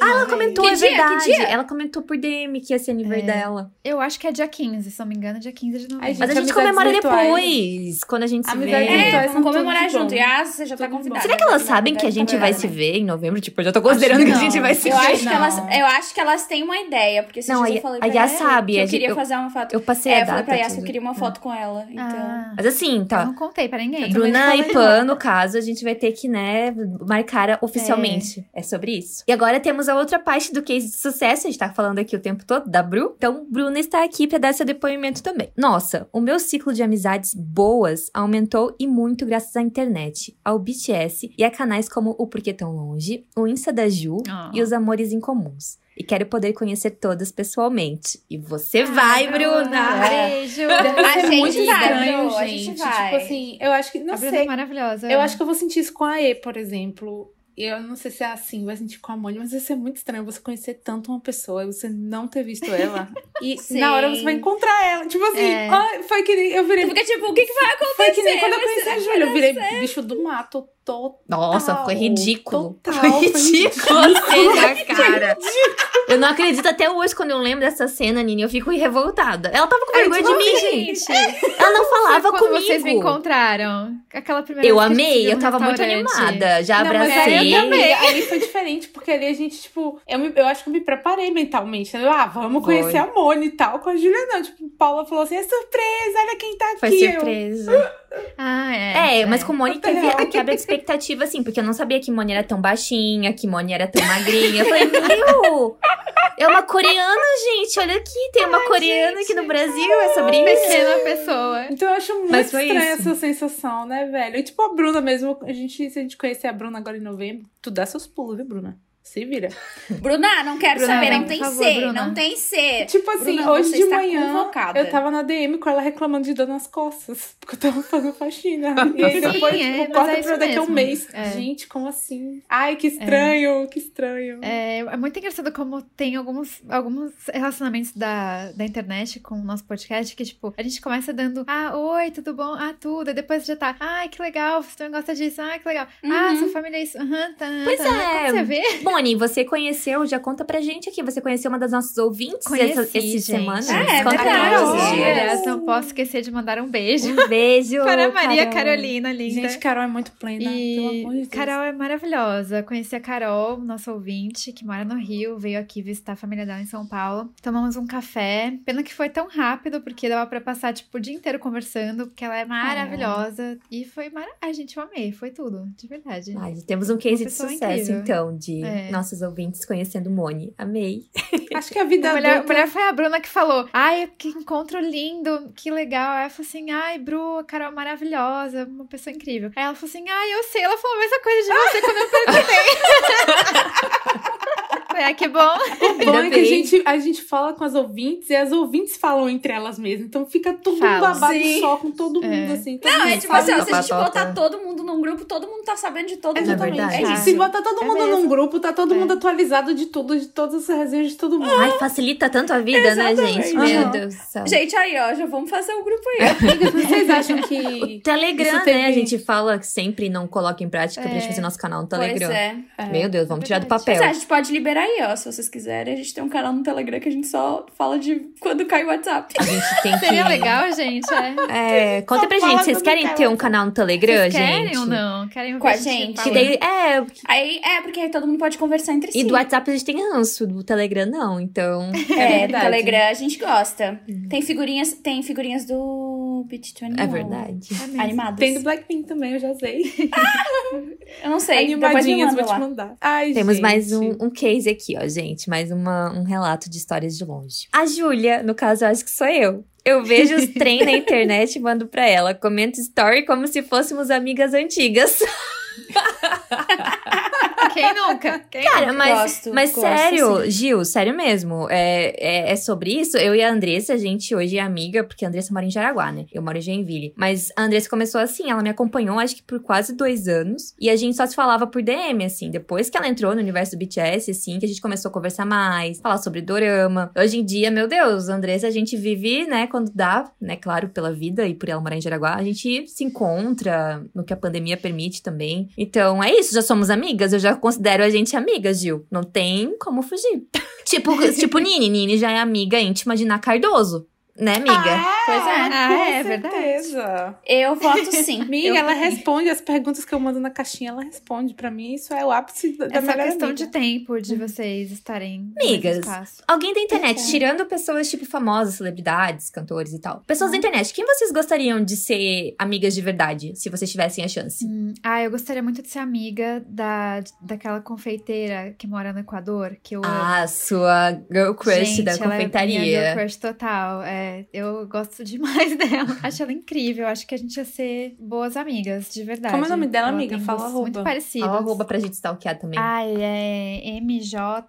Ah, ela comentou, Que é dia? Que verdade. dia? Ela comentou por DM que ia ser aniversário É. dela. Eu acho que é dia 15, se não me engano, é dia 15 de novembro. Mas a gente comemora virtuais. depois, quando a gente se vê. É, vamos comemorar junto. bom. Yas, você já tá convidada. Será que elas sabem que a gente vai se ver em novembro? Tipo, eu já tô considerando que, que a gente vai se Eu ver. acho, que elas, eu acho que elas têm uma ideia, porque se Não, eu a- falei a Yas sabe, que eu gente- queria eu- fazer uma foto. Eu passei É, a eu data. falei pra Yas que eu queria uma foto com ela. Então. Ah, Mas assim, eu tá. não contei pra ninguém. Bruna falei e Pan, no caso, a gente vai ter que, né, marcar oficialmente. É. sobre isso. E agora temos a outra parte do case de sucesso. A gente tá falando aqui o tempo todo da Bru. Então, Bruna está aqui pra dar seu depoimento também. Nossa, o meu ciclo de amizades boas aumentou e muito graças à internet, ao BTS e a canais como o Porquê Tão Longe, o Insta da Ju Ah. e os Amores Incomuns. E quero poder conhecer todas pessoalmente. E você vai, Bruna! Beijo! A gente muito vai, estranho, Bru, a gente. gente vai. Tipo assim, eu acho que. Não a Bruna é sei. maravilhosa. Eu acho que eu vou sentir isso com a E, por exemplo. eu não sei se é assim, vai sentir com a Mônica, mas vai ser muito estranho você conhecer tanto uma pessoa e você não ter visto ela. E Sim. [laughs] na hora você vai encontrar ela. Tipo assim, É. ai, foi que nem. Eu virei. Fica tipo, o que, que vai acontecer? Foi que nem quando eu conheci a Júlia. Eu virei bicho do mato total. Nossa, foi ridículo. Total, foi foi ridículo a cena, cara. Eu não acredito até hoje quando eu lembro dessa cena, Nini. Eu fico revoltada. Ela tava com vergonha de mim, gente. Ela não falava Quando comigo. vocês me encontraram. Aquela primeira Eu amei, eu no tava muito animada. Já Não, mas abracei. aí eu também. Ali foi diferente, porque ali a gente, tipo, eu, me- eu acho que eu me preparei mentalmente. Entendeu? Ah, vamos Foi. conhecer a Moni e tal. Com a Júlia, não. Tipo, Paula falou assim: é surpresa, olha quem tá aqui. Foi Eu, surpresa. [laughs] Ah, é. É, mas com Moni teve a quebra de expectativa, assim, porque eu não sabia que Moni era tão baixinha, que Moni era tão magrinha. Eu falei, meu, é uma coreana, gente. Olha aqui, tem uma coreana aqui no Brasil, é sobre isso. Pequena pessoa. Então eu acho muito estranha isso. essa sensação, né, velho? E tipo, a Bruna mesmo, a gente, se a gente conhecer a Bruna agora em novembro, tu dá seus pulos, viu, Bruna? Se vira. [laughs] Bruna, não quero Bruna, saber, não por tem favor, C, Bruna. não tem C. Tipo assim, Bruna, hoje de manhã convocada. eu tava na DM com ela reclamando de dor nas costas, [laughs] porque eu tava fazendo faxina. [laughs] E aí Sim, depois, é, tipo, mas corta é pra daqui a um mês. É. Gente, como assim? Ai, que estranho, que estranho. É, é muito engraçado como tem alguns, alguns relacionamentos da, da internet com o nosso podcast que, tipo, a gente começa dando, ah, oi, tudo bom? Ah, tudo. E depois já tá, ai, que legal, você também gosta disso, ah, que legal. Ah, Uhum. sua família é isso. Aham, tá. Pois tá. é. Quando você vê, Moni, você conheceu, já conta pra gente aqui. Você conheceu uma das nossas ouvintes Conheci, essa, essa gente. semana? É, Conta a. Aliás, não posso esquecer de mandar um beijo Um beijo. [laughs] para a Maria Carol. Carolina, linda. Gente, Carol é muito plena, pelo E amor de Deus. Carol é maravilhosa. Conheci a Carol, nossa ouvinte, que mora no Rio, veio aqui visitar a família dela em São Paulo. Tomamos um café. Pena que foi tão rápido, porque dava pra passar, tipo, o dia inteiro conversando, porque ela é maravilhosa. E foi maravilhosa. Ai, gente, eu amei. Foi tudo, de verdade. Ai, temos um case de sucesso, incrível. então, de É. nossos ouvintes conhecendo Moni. Amei. [laughs] Acho que a vida A mulher, a adulta... mulher foi a Bruna que falou: Ai, que encontro lindo, que legal. Aí ela falou assim: Ai, Bru, a Carol é maravilhosa, uma pessoa incrível. Aí ela falou assim: Ai, eu sei. Ela falou a mesma coisa de você quando eu perguntei. [laughs] Ah, que bom. O bom é que a gente, a gente fala com as ouvintes e as ouvintes falam entre elas mesmas. Então fica tudo Falam. babado Sim. só com todo mundo, É. assim. todo Não, mundo é tipo fala. assim, se a gente botar todo mundo num grupo, todo mundo tá sabendo de todo mundo. Exatamente. verdade. É Ah. isso. Se botar todo É mundo mesmo. num grupo, tá todo É. mundo atualizado de tudo, de todas as resenhas de todo mundo. Ai, facilita tanto a vida, né, Exatamente. gente? Meu Aham. Deus do céu. Gente, aí, ó, já vamos fazer o grupo aí. [laughs] Vocês acham que. Telegram, Isso né? teve- A gente fala sempre não coloca em prática pra É. gente fazer nosso canal no Pois Telegram. é. É. Meu Deus, vamos tirar do papel. Pois é, a gente pode liberar aí, ó, se vocês quiserem. A gente tem um canal no Telegram que a gente só fala de quando cai o WhatsApp. A gente tem [laughs] que. Seria legal, gente. É. É, conta Só pra gente, vocês querem ter um canal no Telegram, Vocês gente? querem ou não? Querem Com a gente. Que daí, é, Aí, é, porque aí todo mundo pode conversar entre si. e do WhatsApp a gente tem ranço, do Telegram não, então... É, do verdade. Telegram a gente gosta. Tem figurinhas, tem figurinhas do Beat 21. É verdade. É mesmo. Animadas. Tem do Blackpink também, eu já sei. [laughs] Eu não sei, Animadinhas, vou te mandar. Ai, Temos gente. mais um, um case aqui, ó, gente. Mais uma, um relato de histórias de longe. A Júlia, no caso, eu acho que sou eu. Eu vejo os [laughs] trem na internet e mando pra ela. Comento story como se fôssemos amigas antigas. [laughs] Quem nunca? [laughs] Quem Cara, nunca? mas, Gosto, mas gosto, sério, sim. Gil, sério mesmo. É, é, é sobre isso? Eu e a Andressa, a gente hoje é amiga, porque a Andressa mora em Jaraguá, né? Eu moro em Joinville. Mas a Andressa começou assim, ela me acompanhou acho que por quase dois anos. E a gente só se falava por DM, assim. Depois que ela entrou no universo do BTS, assim, que a gente começou a conversar mais, falar sobre dorama. Hoje em dia, meu Deus, a Andressa, a gente vive, né, quando dá, né, claro, pela vida e por ela morar em Jaraguá, a gente se encontra no que a pandemia permite também. Então, é isso, já somos amigas, eu já considero a gente amiga, Gil. Não tem como fugir. [laughs] tipo, tipo Nini, Nini já é amiga íntima de Ná Cardoso, né, amiga? Pois é. Ah, com é verdade. certeza. Eu voto [laughs] sim. Amiga, Eu- ela responde as perguntas que eu mando na caixinha, ela responde. Pra mim, isso é o ápice da Essa melhor questão amiga. de tempo de vocês estarem Amigas. Alguém da internet, tirando pessoas tipo famosas, celebridades, cantores e tal. Pessoas da internet, quem vocês gostariam de ser amigas de verdade, se vocês tivessem a chance? Hum, ah, eu gostaria muito de ser amiga da, daquela confeiteira que mora no Equador, que eu amo. Ah, sua girl crush Gente, da ela é minha confeitaria. girl crush total. É, eu gosto demais [laughs] dela. Acho ela incrível. Acho que a gente ia ser boas amigas, de verdade. Como é o nome dela, Ela amiga? Fala arroba. Muito parecidos. Fala arroba pra gente stalkear também. Ai, é MJ.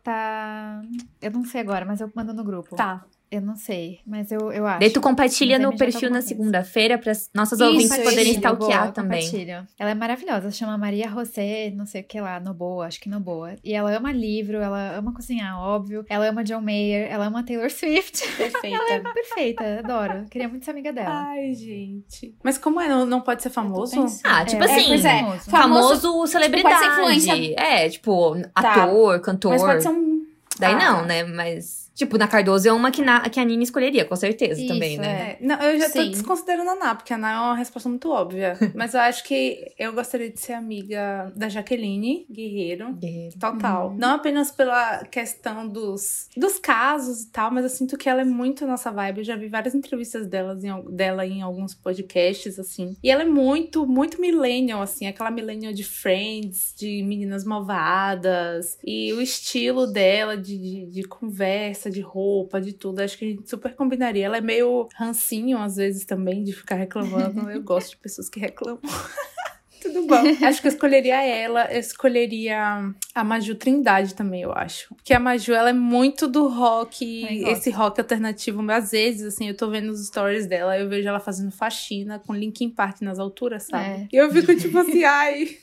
Eu não sei agora, mas eu mando no grupo. Tá. Eu não sei, mas eu, eu acho. Daí tu compartilha no adianta perfil na segunda-feira para nossas Isso, ouvintes poderem stalkear Boa, também. compartilho. Ela é maravilhosa, chama Maria José, não sei o que lá, no Boa, acho que no Boa. E ela ama livro, ela ama cozinhar, óbvio. Ela ama John Mayer, ela ama Taylor Swift. [laughs] Perfeita. Perfeita, adoro. Queria muito ser amiga dela. Ai, gente. Mas como é? Não, não pode ser famoso? Ah, tipo É, assim, pois é. famoso. famoso celebridade. pode ser influência. É, tipo, ator, cantor. Mas pode ser um. Daí Ah, não, tá. né? Mas, tipo, na Cardoso é uma que, na, que a Nini escolheria, com certeza Isso, também, né? é. Não, eu já tô Sim. desconsiderando a Ná, porque a Ná é uma resposta muito óbvia. [laughs] Mas eu acho que eu gostaria de ser amiga da Jaqueline Guerreiro. Guerreiro. Total. Não apenas pela questão dos, dos casos e tal, mas eu sinto que ela é muito nossa vibe. Eu já vi várias entrevistas delas em, dela em alguns podcasts, assim. E ela é muito, muito millennial, assim. Aquela millennial de Friends, de meninas malvadas. E o estilo dela de, de, de conversa, de roupa, de tudo. Acho que a gente super combinaria. Ela é meio rancinho, às vezes, também, de ficar reclamando. Eu gosto de pessoas que reclamam. [laughs] Tudo bom. Acho que eu escolheria ela, eu escolheria a Maju Trindade também, eu acho. Porque a Maju, ela é muito do rock, Ai, esse rock alternativo. Mas às vezes, assim, eu tô vendo os stories dela, eu vejo ela fazendo faxina com Linkin Park nas alturas, sabe? É. E eu fico tipo assim, ai,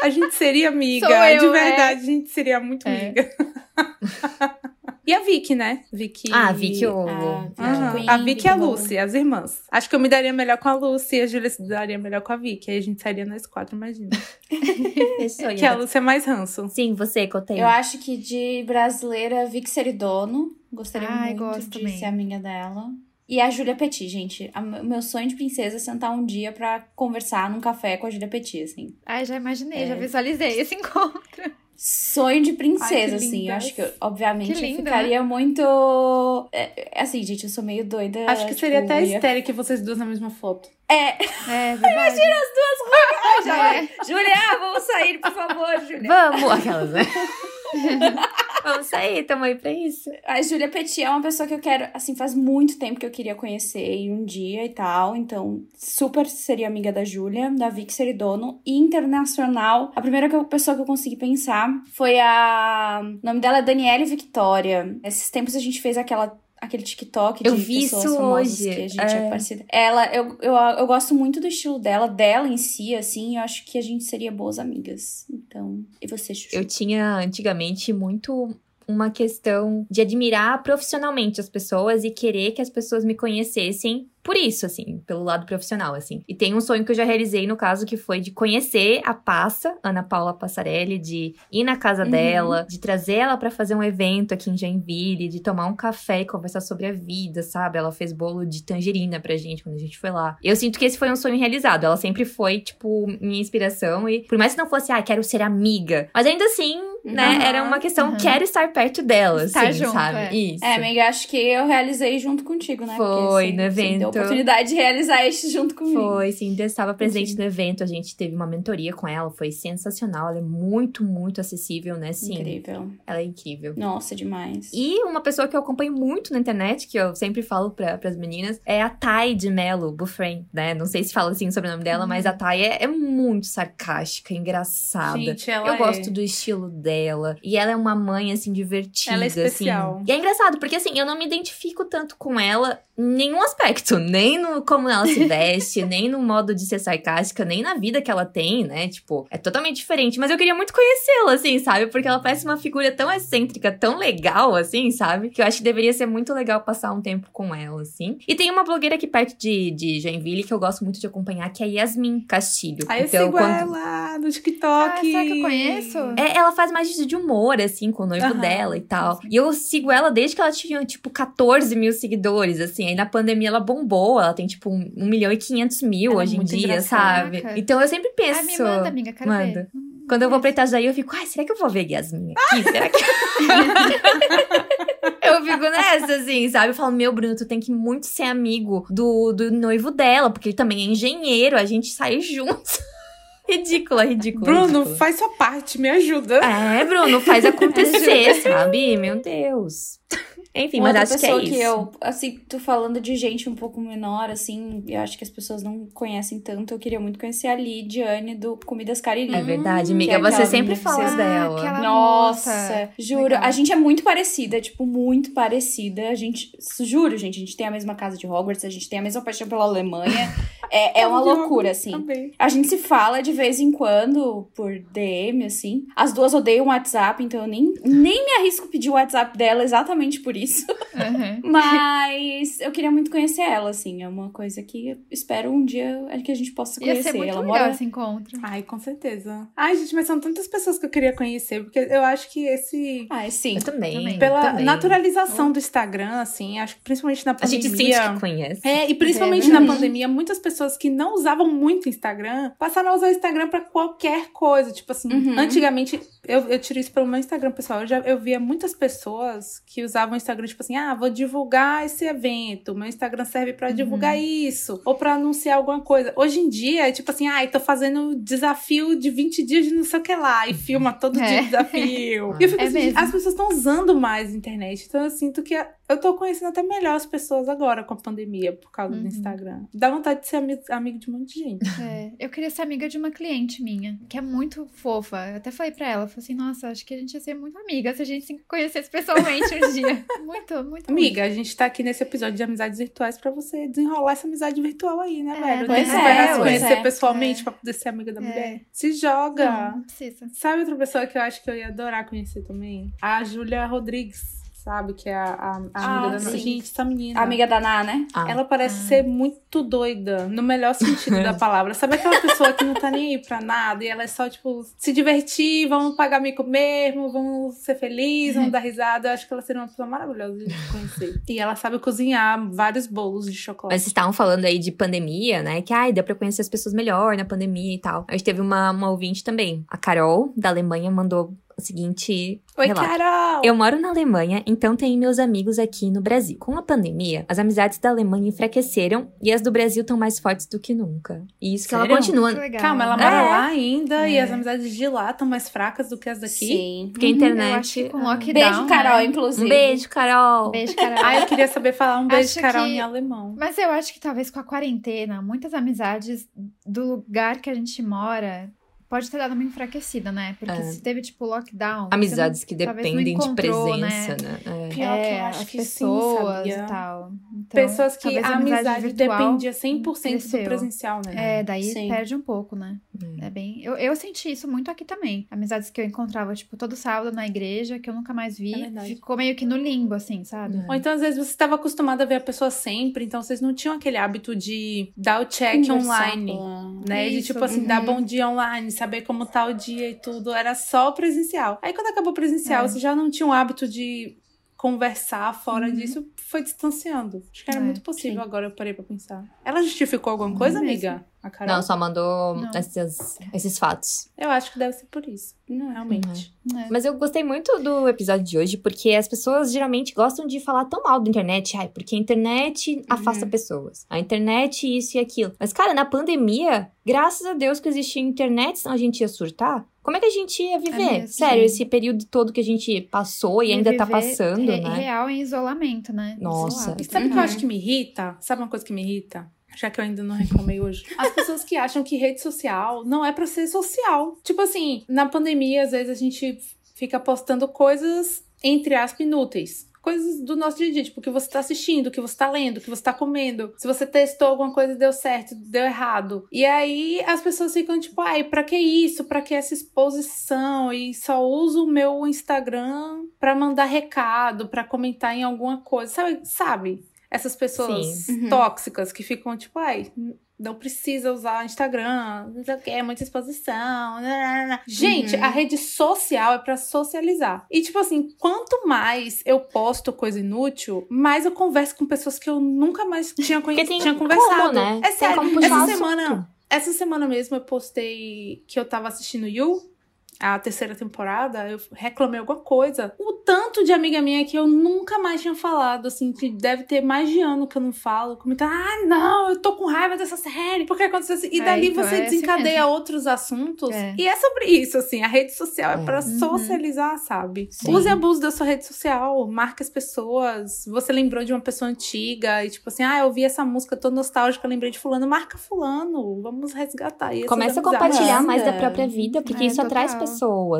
a gente seria amiga. Eu, de é. verdade, a gente seria muito É. amiga. [laughs] e a Vicky, né? Vicky. Ah, Vicky, o... Ah. Queen, a Vicky e a Vicky Bowl. Lucy, as irmãs. Acho que eu me daria melhor com a Lucy e a Julia se daria melhor com a Vicky. Aí a gente sairia nós quatro, imagina. [laughs] Que a Iana. Lucy é mais ranço. Sim, você, Coteio. Eu acho que de brasileira, Vic Seridono. Gostaria Ai, muito gosto de também. ser amiga dela. E a Júlia Petit, gente. A- O meu sonho de princesa é sentar um dia pra conversar num café com a Júlia Petit, assim. Ai, já imaginei, É. já visualizei esse encontro. Sonho de Ai, princesa, que assim. Eu acho que, eu, obviamente, Que eu lindo, ficaria muito. é, é, assim, gente, eu sou meio doida. Acho que seria tipo, até ia- histérica vocês duas na mesma foto. É, É, [laughs] verdade. Imagina as duas [laughs] já é. Júlia, vamos sair, por favor, Júlia. Vamos! Aquelas, né? [laughs] [laughs] Vamos sair, tamo aí pra isso. A Júlia Petit é uma pessoa que eu quero, assim, faz muito tempo que eu queria conhecer e um dia e tal. Então, super seria amiga da Júlia, da Vic Seridono. E internacional, a primeira pessoa que eu consegui pensar foi a. O nome dela é Daniele Victoria. Esses tempos a gente fez aquela. Aquele TikTok de Eu vi pessoas isso famosas hoje, que a gente é. é. parecida. Ela, eu, eu, eu gosto muito do estilo dela, dela em si, assim. Eu acho que a gente seria boas amigas. Então, e você, Xuxa? Eu tinha antigamente muito uma questão de admirar profissionalmente as pessoas e querer que as pessoas me conhecessem por isso, assim, pelo lado profissional, assim. E tem um sonho que eu já realizei, no caso, que foi de conhecer a Passa, Ana Paula Passarelli, de ir na casa Uhum. dela, de trazer ela pra fazer um evento aqui em Joinville, de tomar um café e conversar sobre a vida, sabe? Ela fez bolo de tangerina pra gente quando a gente foi lá. Eu sinto que esse foi um sonho realizado. Ela sempre foi, tipo, minha inspiração. E por mais que não fosse, ah, quero ser amiga. Mas ainda assim, né? Uhum. Era uma questão, Uhum. quero estar perto dela, Estar assim, junto, sabe? é. Isso. É, amiga, acho que eu realizei junto contigo, né? Foi, Porque no Você evento. A oportunidade de realizar este junto comigo. Foi, sim, estava presente Enfim. no evento, a gente teve uma mentoria com ela, foi sensacional, ela é muito, muito acessível, né? Sim, Incrível. ela é incrível. Nossa, demais. E uma pessoa que eu acompanho muito na internet, que eu sempre falo para as meninas, é a Thay de Mello Buffrain, né? Não sei se fala assim sobre o nome dela, mas a Thay é, é muito sarcástica, engraçada. Gente, ela eu é... gosto do estilo dela. E ela é uma mãe, assim, divertida. Ela é especial. Assim. E é engraçado, porque assim, eu não me identifico tanto com ela nenhum aspecto. Nem no como ela se veste, nem no modo de ser sarcástica, nem na vida que ela tem, né? Tipo, é totalmente diferente. Mas eu queria muito conhecê-la, assim, sabe? Porque ela parece uma figura tão excêntrica, tão legal, assim, sabe? Que eu acho que deveria ser muito legal passar um tempo com ela, assim. E tem uma blogueira aqui perto de, de Joinville que eu gosto muito de acompanhar, que é Yasmin Castilho. Aí eu então, sigo quando- ela no Ah, TikTok. será que eu conheço? é, ela faz mais de humor, assim, com o noivo dela e tal. E eu sigo ela desde que ela tinha, tipo, 14 mil seguidores, assim. Aí na pandemia ela bombou, ela tem, tipo, 1 milhão e 500 mil Ela é hoje em muito dia, engraçada. sabe? Então eu sempre penso. Ah, me manda, amiga, quero Manda. ver. Quando eu vou pra Itajaí, eu fico, ai, será que eu vou ver Yasmin aqui? Será que. [laughs] eu fico nessa, assim, sabe? Eu falo, meu, Bruno, tu tem que muito ser amigo do, do noivo dela, porque ele também é engenheiro, a gente sai juntos. [laughs] ridícula, ridícula. Bruno, ridícula. faz sua parte, me ajuda. É, Bruno, faz [laughs] acontecer, sabe? Meu Deus. Enfim, mas Outra acho que é pessoa isso. que eu, assim, tô falando de gente um pouco menor, assim, eu acho que as pessoas não conhecem tanto. Eu queria muito conhecer a Lidiane do Comidas Cariri. É verdade, amiga. é Você sempre fala dela. Ah, aquela- Nossa, moça. juro. Legal. A gente é muito parecida, tipo, muito parecida. A gente, juro, gente, a gente tem a mesma casa de Hogwarts, a gente tem a mesma paixão pela Alemanha. [laughs] É, é uma loucura, assim. Também. A gente se fala de vez em quando por DM, assim. As duas odeiam o WhatsApp, então eu nem, nem me arrisco pedir o WhatsApp dela exatamente por isso. Uhum. [laughs] Mas eu queria muito conhecer ela, assim. É uma coisa que eu espero um dia que a gente possa Ia conhecer. ser muito ela legal mora. esse encontro. Ai, com certeza. Ai, gente, mas são tantas pessoas que eu queria conhecer, porque eu acho que esse. Ah, sim. Eu também. Pela também. naturalização do Instagram, assim, acho que principalmente na A pandemia. gente sente que conhece. É, e principalmente É na pandemia, muitas pessoas que não usavam muito Instagram passaram a usar o Instagram pra qualquer coisa. Tipo assim, Uhum. antigamente, eu, eu tiro isso pelo meu Instagram, pessoal. Eu, já, eu via muitas pessoas que usavam o Instagram, tipo assim, ah, vou divulgar esse evento. Meu Instagram serve pra divulgar isso. Ou pra anunciar alguma coisa. Hoje em dia, é tipo assim, ai, tô fazendo desafio de 20 dias de não sei o que lá. E filma todo [laughs] É. dia desafio. [laughs] e eu fico É assim, mesmo. as pessoas estão usando mais a internet. Então eu sinto que eu tô conhecendo até melhor as pessoas agora com a pandemia, por causa do Uhum. Instagram. Dá vontade de ser ami- amigo de um monte de gente. É, eu queria ser amiga de uma cliente minha, que é muito fofa. Eu até falei pra ela, falei assim, nossa, acho que a gente ia ser muito amiga se a gente se conhecesse pessoalmente um dia. [laughs] Muito, muito. Amiga, a gente tá aqui nesse episódio de amizades virtuais pra você desenrolar essa amizade virtual aí, né, É, velho? pois Nem se é, vai se pois conhecer é. pessoalmente É. pra poder ser amiga da É. mulher. Se joga. Não, não precisa. Sabe outra pessoa que eu acho que eu ia adorar conhecer também? A Júlia Rodrigues, sabe? Que é a, a- a Ah, amiga da sim. Gente, essa menina. Amiga da Ná, né? Ah. Ela parece Ah. ser muito doida, no melhor sentido da [laughs] palavra. Sabe aquela pessoa que não tá nem aí pra nada e ela é só, tipo, se divertir, vamos pagar mico mesmo, vamos ser felizes, vamos dar risada. Eu acho que ela seria uma pessoa maravilhosa de conhecer. E ela sabe cozinhar vários bolos de chocolate. Mas vocês estavam falando aí de pandemia, né? Que ai, deu pra conhecer as pessoas melhor na pandemia e tal. A gente teve uma, uma ouvinte também. A Carol, da Alemanha, mandou o seguinte Oi, relato. Carol! Eu moro na Alemanha, então tenho meus amigos aqui no Brasil. Com a pandemia, as amizades da Alemanha enfraqueceram e as do Brasil estão mais fortes do que nunca. E isso que ela Sério? continua. Legal. Calma, ela mora É. lá ainda e É. as amizades de lá estão mais fracas do que as daqui. Sim. Porque a Eu acho internet. que com Ah. lockdown, Beijo, Carol, né? inclusive. Um beijo, Carol. Beijo, Carol. Ah, eu queria saber falar um beijo, Acho Carol, que- em alemão. Mas eu acho que talvez com a quarentena, muitas amizades do lugar que a gente mora pode ter dado uma enfraquecida, né? Porque É. se teve, tipo, lockdown. Amizades que não- não dependem de presença, né? É. Pior que eu é, acho as que sim, pessoas sabia? e tal. Então, Pessoas que a amizade dependia 100% do cresceu. presencial, né? É, daí Sim. perde um pouco, né? É bem. Eu, eu senti isso muito aqui também. Amizades que eu encontrava, tipo, todo sábado na igreja, que eu nunca mais vi. É ficou meio que no limbo, assim, sabe? Ou então, às vezes, você estava acostumado a ver a pessoa sempre, então vocês não tinham aquele hábito de dar o check Conversar online. com. Né? De Isso, tipo assim, uhum. dar bom dia online, saber como tá o dia e tudo. Era só presencial. Aí quando acabou presencial, É. você já não tinha o hábito de conversar fora Uhum. disso, foi distanciando. Acho que era É, muito possível, sim. agora eu parei pra pensar. Ela justificou alguma coisa, mesmo. amiga? A Carol? Não, só mandou Não. esses, esses fatos. Eu acho que deve ser por isso. Não, realmente. É. Mas eu gostei muito do episódio de hoje, porque as pessoas geralmente gostam de falar tão mal da internet. Ai, porque a internet afasta pessoas. A internet, isso e aquilo. Mas, cara, na pandemia, graças a Deus que existia internet, senão a gente ia surtar. Como é que a gente ia viver? mesmo, Sério, sim. esse período todo que a gente passou e, E ainda tá passando, re- né? Real em isolamento, né? Nossa. Isolado. E sabe o que eu Uhum. acho que me irrita? Sabe uma coisa que me irrita? Já que eu ainda não reclamei hoje. [laughs] As pessoas que acham que rede social não é pra ser social. Tipo assim, na pandemia, às vezes a gente fica postando coisas, entre aspas, inúteis. Coisas do nosso dia a dia, tipo, o que você tá assistindo, o que você tá lendo, o que você tá comendo. Se você testou alguma coisa deu certo, deu errado. E aí as pessoas ficam tipo, ai, pra que isso? Pra que essa exposição? E só uso o meu Instagram pra mandar recado, pra comentar em alguma coisa. Sabe? Sabe? Essas pessoas. Uhum. tóxicas que ficam tipo, ai, não precisa usar Instagram, não sei o que, é muita exposição. nananana. Gente, Uhum. a rede social é pra socializar. E, tipo assim, quanto mais eu posto coisa inútil, mais eu converso com pessoas que eu nunca mais tinha, conhe... Porque tem tinha como, conversado. né? É sério, essa semana. Essa semana mesmo eu postei que eu tava assistindo You. A terceira temporada, eu reclamei alguma coisa. O tanto de amiga minha que eu nunca mais tinha falado, assim, que deve ter mais de ano que eu não falo, comentando, ah, não, eu tô com raiva dessa série, porque aconteceu assim. E É, dali então, você é assim desencadeia mesmo. outros assuntos. É. E é sobre isso, assim, a rede social é, É. pra Uhum. socializar, sabe? Sim. Use e abuse da sua rede social, marque as pessoas. Você lembrou de uma pessoa antiga e tipo assim, ah, eu ouvi essa música, tô nostálgica, lembrei de fulano, marca fulano, vamos resgatar isso. Começa a compartilhar mais da própria vida, porque É, isso atrai pessoas,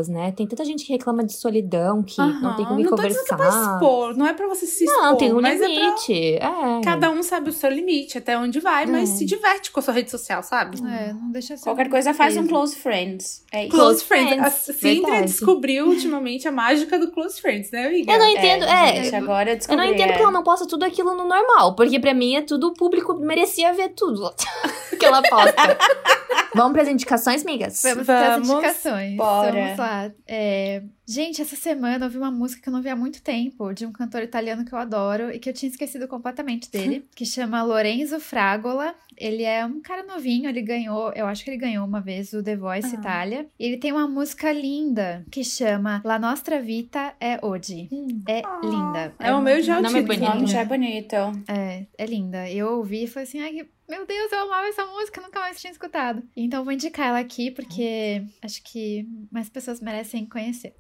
né? Tem tanta gente que reclama de solidão, que não tem com quem não tô dizendo que é pra conversar. expor, não é pra você se expor, Não, tem um mas é pra limite. É. Cada um sabe o seu limite, até onde vai, mas É. se diverte com a sua rede social, sabe? É, não deixa ser Qualquer coisa faz um close friends. É isso. Close Close Friends. friends, A Cintia verdade. descobriu ultimamente a mágica do Close Friends, né, amiga? Eu não entendo, é. gente, agora eu Eu não entendo é. porque ela não posta tudo aquilo no normal. Porque pra mim é tudo o público merecia ver tudo [laughs] que ela posta. [laughs] Vamos pras indicações, migas? Vamos Vamos. indicações. Bora. Vamos lá. É, Gente, essa semana eu ouvi uma música que eu não vi há muito tempo, de um cantor italiano que eu adoro e que eu tinha esquecido completamente dele, [laughs] que chama Lorenzo Fragola. Ele é um cara novinho, ele ganhou, eu acho que ele ganhou uma vez o The Voice Ah. Itália. E ele tem uma música linda que chama La Nostra Vita é Oggi. É Ah, linda. é o meu já Nome o título. O nome já é bonito. É, é linda. Eu ouvi e falei assim, ai, que- meu Deus, eu amava essa música, nunca mais tinha escutado. Então vou indicar ela aqui, porque acho que mais pessoas merecem conhecer.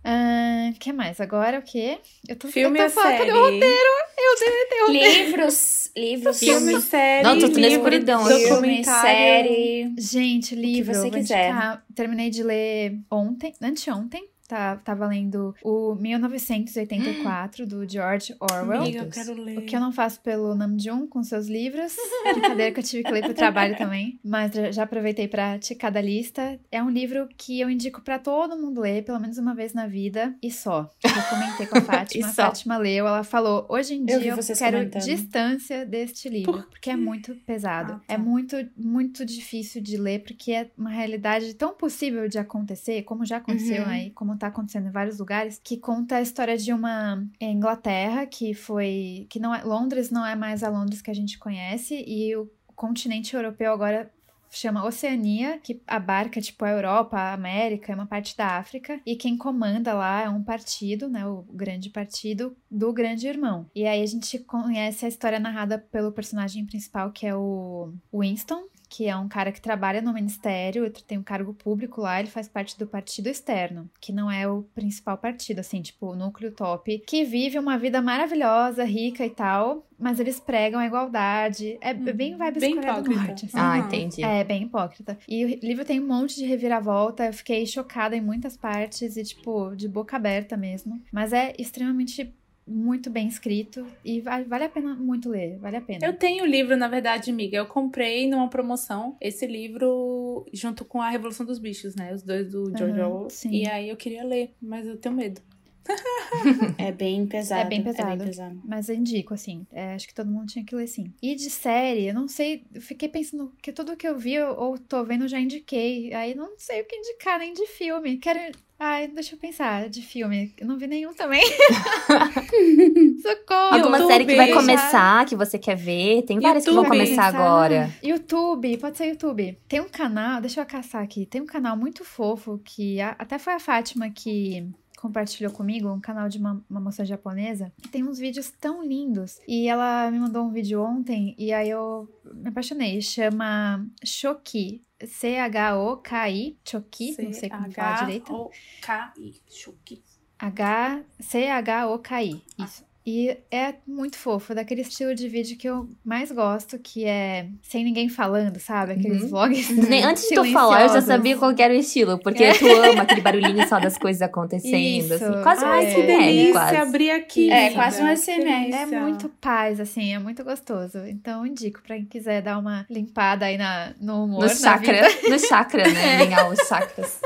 O que mais? Agora o quê? Eu tô, Filme eu tô falando, série. cadê o roteiro? Eu deletei o roteiro. Livros, livros, Filme, filmes, série, Não, tô tudo na livro, escuridão. Filme, documentário. série. Gente, livro, você vou quiser. indicar. Terminei de ler ontem, anteontem. Tá, tava lendo o 1984, do George Orwell. Amiga, eu quero ler. O que eu não faço pelo Namjoon com seus livros. Brincadeira que eu tive que ler pro trabalho [laughs] também. Mas já- aproveitei pra ticar da lista. É um livro que eu indico pra todo mundo ler, pelo menos uma vez na vida. E só. Eu comentei com a [laughs] Fátima. A. Fátima leu. Ela falou: hoje em Eu dia eu, vocês quero comentando. distância deste livro. Por Porque é muito pesado. Ah, tá. É muito, muito difícil de ler, porque é uma realidade tão possível de acontecer, como já aconteceu Uhum. aí, como tá acontecendo em vários lugares, que conta a história de uma é, Inglaterra que foi. que não é. Londres não é mais a Londres que a gente conhece, e o continente europeu agora chama Oceania, que abarca tipo a Europa, a América, é uma parte da África, e quem comanda lá é um partido, né, o grande partido do Grande Irmão. E aí a gente conhece a história narrada pelo personagem principal, que é o Winston, que é um cara que trabalha no ministério, tem um cargo público lá, ele faz parte do partido externo, que não é o principal partido, assim, tipo, o núcleo top, que vive uma vida maravilhosa, rica e tal, mas eles pregam a igualdade. É bem vibes Bem Coreia do hipócrita. Norte, assim. Ah, entendi. É, bem hipócrita. E o livro tem um monte de reviravolta, eu fiquei chocada em muitas partes e, tipo, de boca aberta mesmo. Mas é extremamente muito bem escrito e va- vale a pena muito ler, vale a pena. Eu tenho o livro, na verdade, amiga. Eu comprei numa promoção esse livro junto com A Revolução dos Bichos, né? Os dois do George Aham, Orwell. E aí eu queria ler, mas eu tenho medo. [laughs] É bem pesado. É bem pesado. pesado. Mas eu indico, assim. é, acho que todo mundo tinha que ler, sim. E de série, eu não sei. Eu fiquei pensando que tudo que eu vi eu- ou tô vendo eu já indiquei. Aí não sei o que indicar, nem de filme. Quero. Ai, deixa eu pensar. De filme. Eu não vi nenhum também. [laughs] Socorro! Alguma YouTube, série que vai já- começar, que você quer ver? Tem várias que vão YouTube, começar agora. YouTube, pode ser YouTube. Tem um canal, deixa eu caçar aqui. Tem um canal muito fofo que a- até foi a Fátima que compartilhou comigo, um canal de uma, uma moça japonesa, que tem uns vídeos tão lindos. E ela me mandou um vídeo ontem e aí eu me apaixonei. Chama Shoki. C-H-O-K-I. Choki, não sei como falar direito. O-K-I. Chuki. H C-H-O-K-I. Isso. E é muito fofo, daquele estilo de vídeo que eu mais gosto, que é sem ninguém falando, sabe? Aqueles Uhum. vlogs. [laughs] Nem antes de tu falar, eu já sabia qual que era o estilo. Porque É. tu ama aquele barulhinho só das coisas acontecendo. Isso. Assim, quase um Ai, É, que delícia quase. abrir aqui. É, quase um SMS. É muito paz, assim, é muito gostoso. Então, indico pra quem quiser dar uma limpada aí na, no humor. No na chakra. No chakra, né? [laughs] Alinhar os chakras.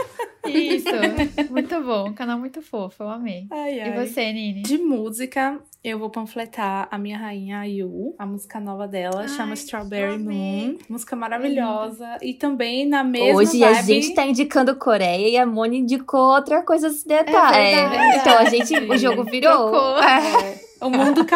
vida. Isso. muito bom. Um canal muito fofo, eu amei. Ai, E ai. você, Nini? De música, eu vou panfletar a minha rainha Ayu, a música nova dela, Ai, chama Strawberry. Moon. Música maravilhosa. E também na mesma Hoje a vibe... gente tá indicando Coreia e a Moni indicou outra coisa ocidental. É É, então a gente, o jogo [laughs] virou. Trocou. É. O mundo [laughs]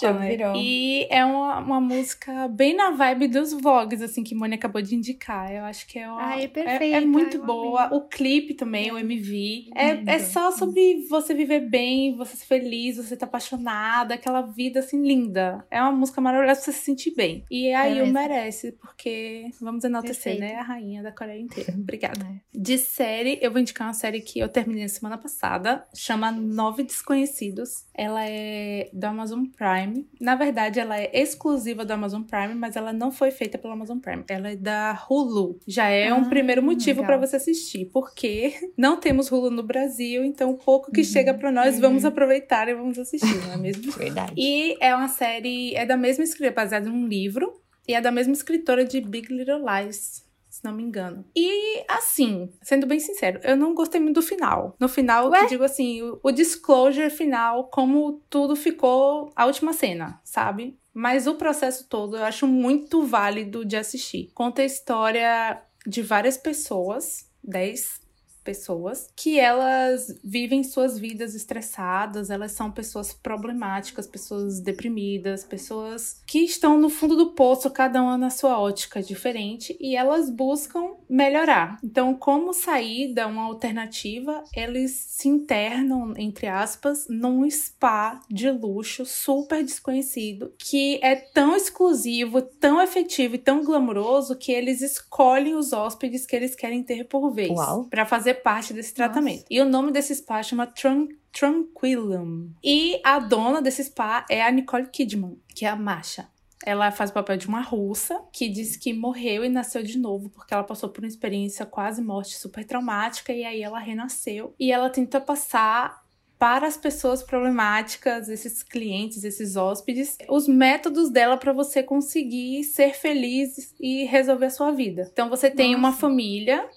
Já né? virou. E é uma, uma música bem na vibe dos vlogs, assim, que Mônica acabou de indicar. Eu acho que é uma. Ai, é é, perfeita, é muito eu boa. amei. O clipe também, o MV. É, é só sobre você viver bem, você ser feliz, você tá apaixonada, aquela vida assim linda. É uma música maravilhosa pra você se sentir bem. E a É mesmo. merece, porque vamos enaltecer, né? A rainha da Coreia inteira. [laughs] Obrigada. É. De série, eu vou indicar uma série que eu terminei na semana passada, chama Nove Desconhecidos. Ela é do Amazon Prime. Na verdade, ela é exclusiva do Amazon Prime, mas ela não foi feita pelo Amazon Prime. Ela é da Hulu. Já é um Ah, primeiro motivo para você assistir, porque [laughs] não temos Hulu no Brasil, então o pouco que Uhum, chega para nós, uhum. vamos aproveitar e vamos assistir, não é mesmo? [laughs] Verdade. E é uma série, é da mesma escritora, baseada em um livro, e é da mesma escritora de Big Little Lies, não me engano. E assim, sendo bem sincero, eu não gostei muito do final. No final, Ué? eu digo assim, o, o disclosure final, como tudo ficou a última cena, sabe? Mas o processo todo eu acho muito válido de assistir. Conta a história de várias pessoas, 10 pessoas, que elas vivem suas vidas estressadas, elas são pessoas problemáticas, pessoas deprimidas, pessoas que estão no fundo do poço, cada uma na sua ótica diferente, e elas buscam melhorar. Então, como saída, uma alternativa, eles se internam, entre aspas, num spa de luxo super desconhecido, que é tão exclusivo, tão efetivo e tão glamouroso que eles escolhem os hóspedes que eles querem ter por vez para fazer parte desse tratamento. E o nome desse spa chama Tran Tranquilum. E a dona desse spa é a Nicole Kidman, que é a Masha. Ela faz o papel de uma russa que diz que morreu e nasceu de novo porque ela passou por uma experiência quase morte super traumática e aí ela renasceu. E ela tenta passar para as pessoas problemáticas, esses clientes, esses hóspedes, os métodos dela para você conseguir ser feliz e resolver a sua vida. Então você tem uma Nossa. família,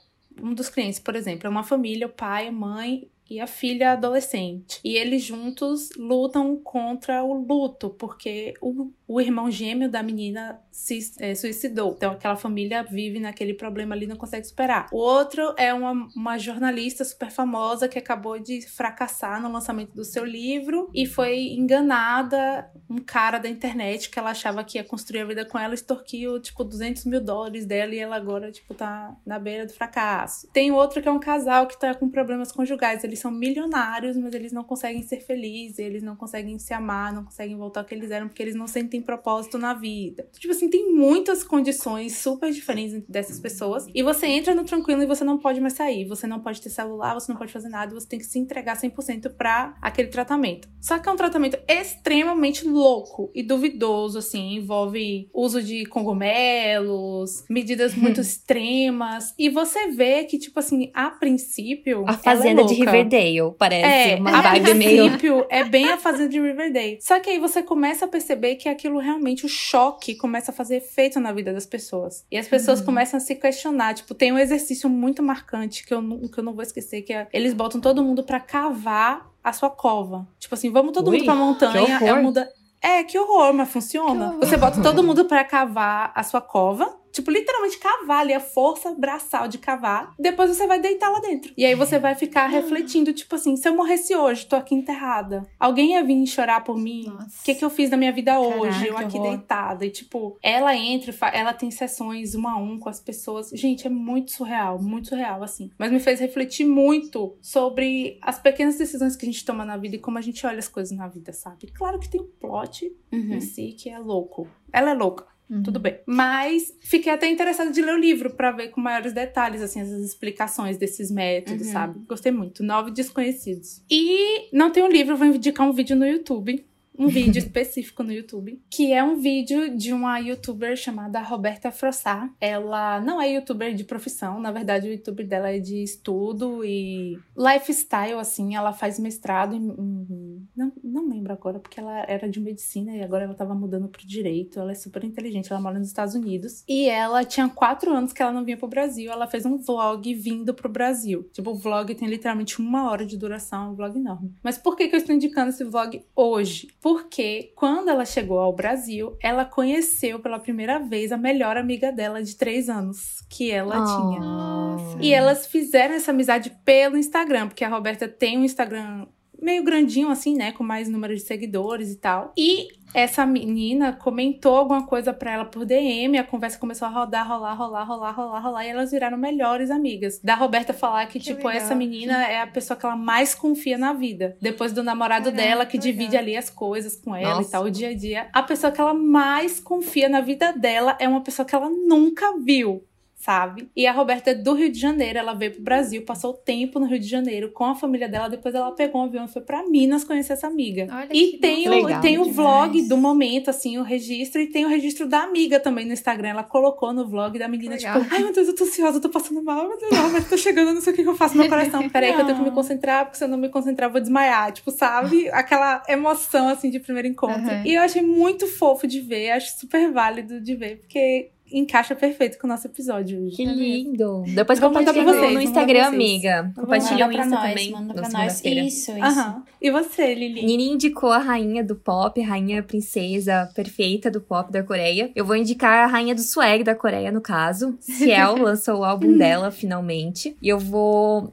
um dos clientes, por exemplo, é uma família, o pai, a mãe e a filha adolescente. E eles juntos lutam contra o luto, porque o, o irmão gêmeo da menina se eh, suicidou. Então aquela família vive naquele problema ali não consegue superar. O outro é uma, uma jornalista super famosa que acabou de fracassar no lançamento do seu livro e foi enganada. Um cara da internet que ela achava que ia construir a vida com ela extorquiu, tipo, 200 mil dólares dela e ela agora, tipo, tá na beira do fracasso. Tem outro que é um casal que tá com problemas conjugais. Eles são milionários, mas eles não conseguem ser felizes, eles não conseguem se amar, não conseguem voltar ao que eles eram porque eles não sentem propósito na vida. Tipo assim, tem muitas condições super diferentes dessas pessoas. E você entra no tranquilo e você não pode mais sair. Você não pode ter celular, você não pode fazer nada, você tem que se entregar 100% pra aquele tratamento. Só que é um tratamento extremamente louco e duvidoso, assim, envolve uso de cogumelos, medidas [laughs] muito extremas. E você vê que, tipo assim, a princípio. A é fazenda de louca. Riverdale, parece. É, uma a vibe meio. princípio é bem a fazenda de Riverdale. Só que aí você começa a perceber que aquilo realmente, o choque começa a fazer efeito na vida das pessoas. E as pessoas Uhum. começam a se questionar. Tipo, tem um exercício muito marcante que eu, nu- que eu não vou esquecer, que é eles botam todo mundo pra cavar a sua cova. Tipo assim, vamos todo Ui, mundo pra montanha. É, muda... é, que horror, mas funciona. Horror. Você bota todo mundo pra cavar a sua cova. Tipo, literalmente cavar ali, a força braçal de cavar. Depois você vai deitar lá dentro. E aí você vai ficar refletindo, tipo assim, se eu morresse hoje, tô aqui enterrada. Alguém ia vir chorar por mim? O que, que eu fiz na minha vida hoje? eu que aqui horror. deitada. E, tipo, ela entra, ela tem sessões um a um com as pessoas. Gente, é muito surreal, muito surreal, assim. Mas me fez refletir muito sobre as pequenas decisões que a gente toma na vida e como a gente olha as coisas na vida, sabe? Claro que tem um plot Uhum. em si que é louco. Ela é louca. Uhum. Tudo bem. Mas fiquei até interessada de ler o livro pra ver com maiores detalhes, assim, as explicações desses métodos, Uhum. sabe? Gostei muito. Nove Desconhecidos. E não tem um livro, vou indicar um vídeo no YouTube. Um vídeo [laughs] específico no YouTube, que é um vídeo de uma youtuber chamada Roberta Frossá. Ela não é youtuber de profissão, na verdade o YouTube dela é de estudo e lifestyle, assim. Ela faz mestrado em. em- não, não lembro agora, porque ela era de medicina e agora ela tava mudando pro direito. Ela é super inteligente, ela mora nos Estados Unidos. E ela tinha quatro anos que ela não vinha pro Brasil. Ela fez um vlog vindo pro Brasil. Tipo, o vlog tem literalmente uma hora de duração, é um vlog enorme. Mas por que, que eu estou indicando esse vlog hoje? Porque quando ela chegou ao Brasil, ela conheceu pela primeira vez a melhor amiga dela de três anos que ela tinha. Nossa. E elas fizeram essa amizade pelo Instagram, porque a Roberta tem um Instagram meio grandinho assim, né, com mais número de seguidores e tal. E essa menina comentou alguma coisa pra ela por DM, a conversa começou a rodar, rolar, rolar, rolar, rolar, rolar, e elas viraram melhores amigas. Da Roberta falar que, Que tipo, legal. essa menina é a pessoa que ela mais confia na vida. Depois do namorado Caraca, dela, que que divide legal. ali as coisas com ela Nossa. e tal, o dia a dia. A pessoa que ela mais confia na vida dela é uma pessoa que ela nunca viu. Sabe? E a Roberta é do Rio de Janeiro, ela veio pro Brasil, passou tempo no Rio de Janeiro com a família dela, depois ela pegou um avião e foi pra Minas conhecer essa amiga. Olha E que tem, o, legal. tem o vlog do momento, assim, o registro, e tem o registro da amiga também no Instagram. Ela colocou no vlog da menina, Legal. tipo, ai meu Deus, eu tô ansiosa, eu tô passando mal, meu Deus, não, mas tô chegando, eu não sei o que eu faço no meu coração. Peraí, que eu tenho que me concentrar, porque se eu não me concentrar, eu vou desmaiar. Tipo, sabe? Aquela emoção, assim, de primeiro encontro. Aham. E eu achei muito fofo de ver, acho super válido de ver, porque encaixa perfeito com o nosso episódio hoje. Que lindo. Depois Vou mandar pra compartilha vocês, no Instagram, vocês. amiga. Compartilha o Insta nós, também. manda pra nós. Isso, isso. Aham. E você, Lili? Nini indicou a rainha do pop, a rainha princesa perfeita do pop da Coreia. Eu vou indicar a rainha do swag da Coreia, no caso. Ciel [laughs] lançou o álbum dela, finalmente. E eu vou.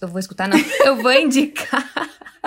Eu vou escutar, não. Eu vou indicar.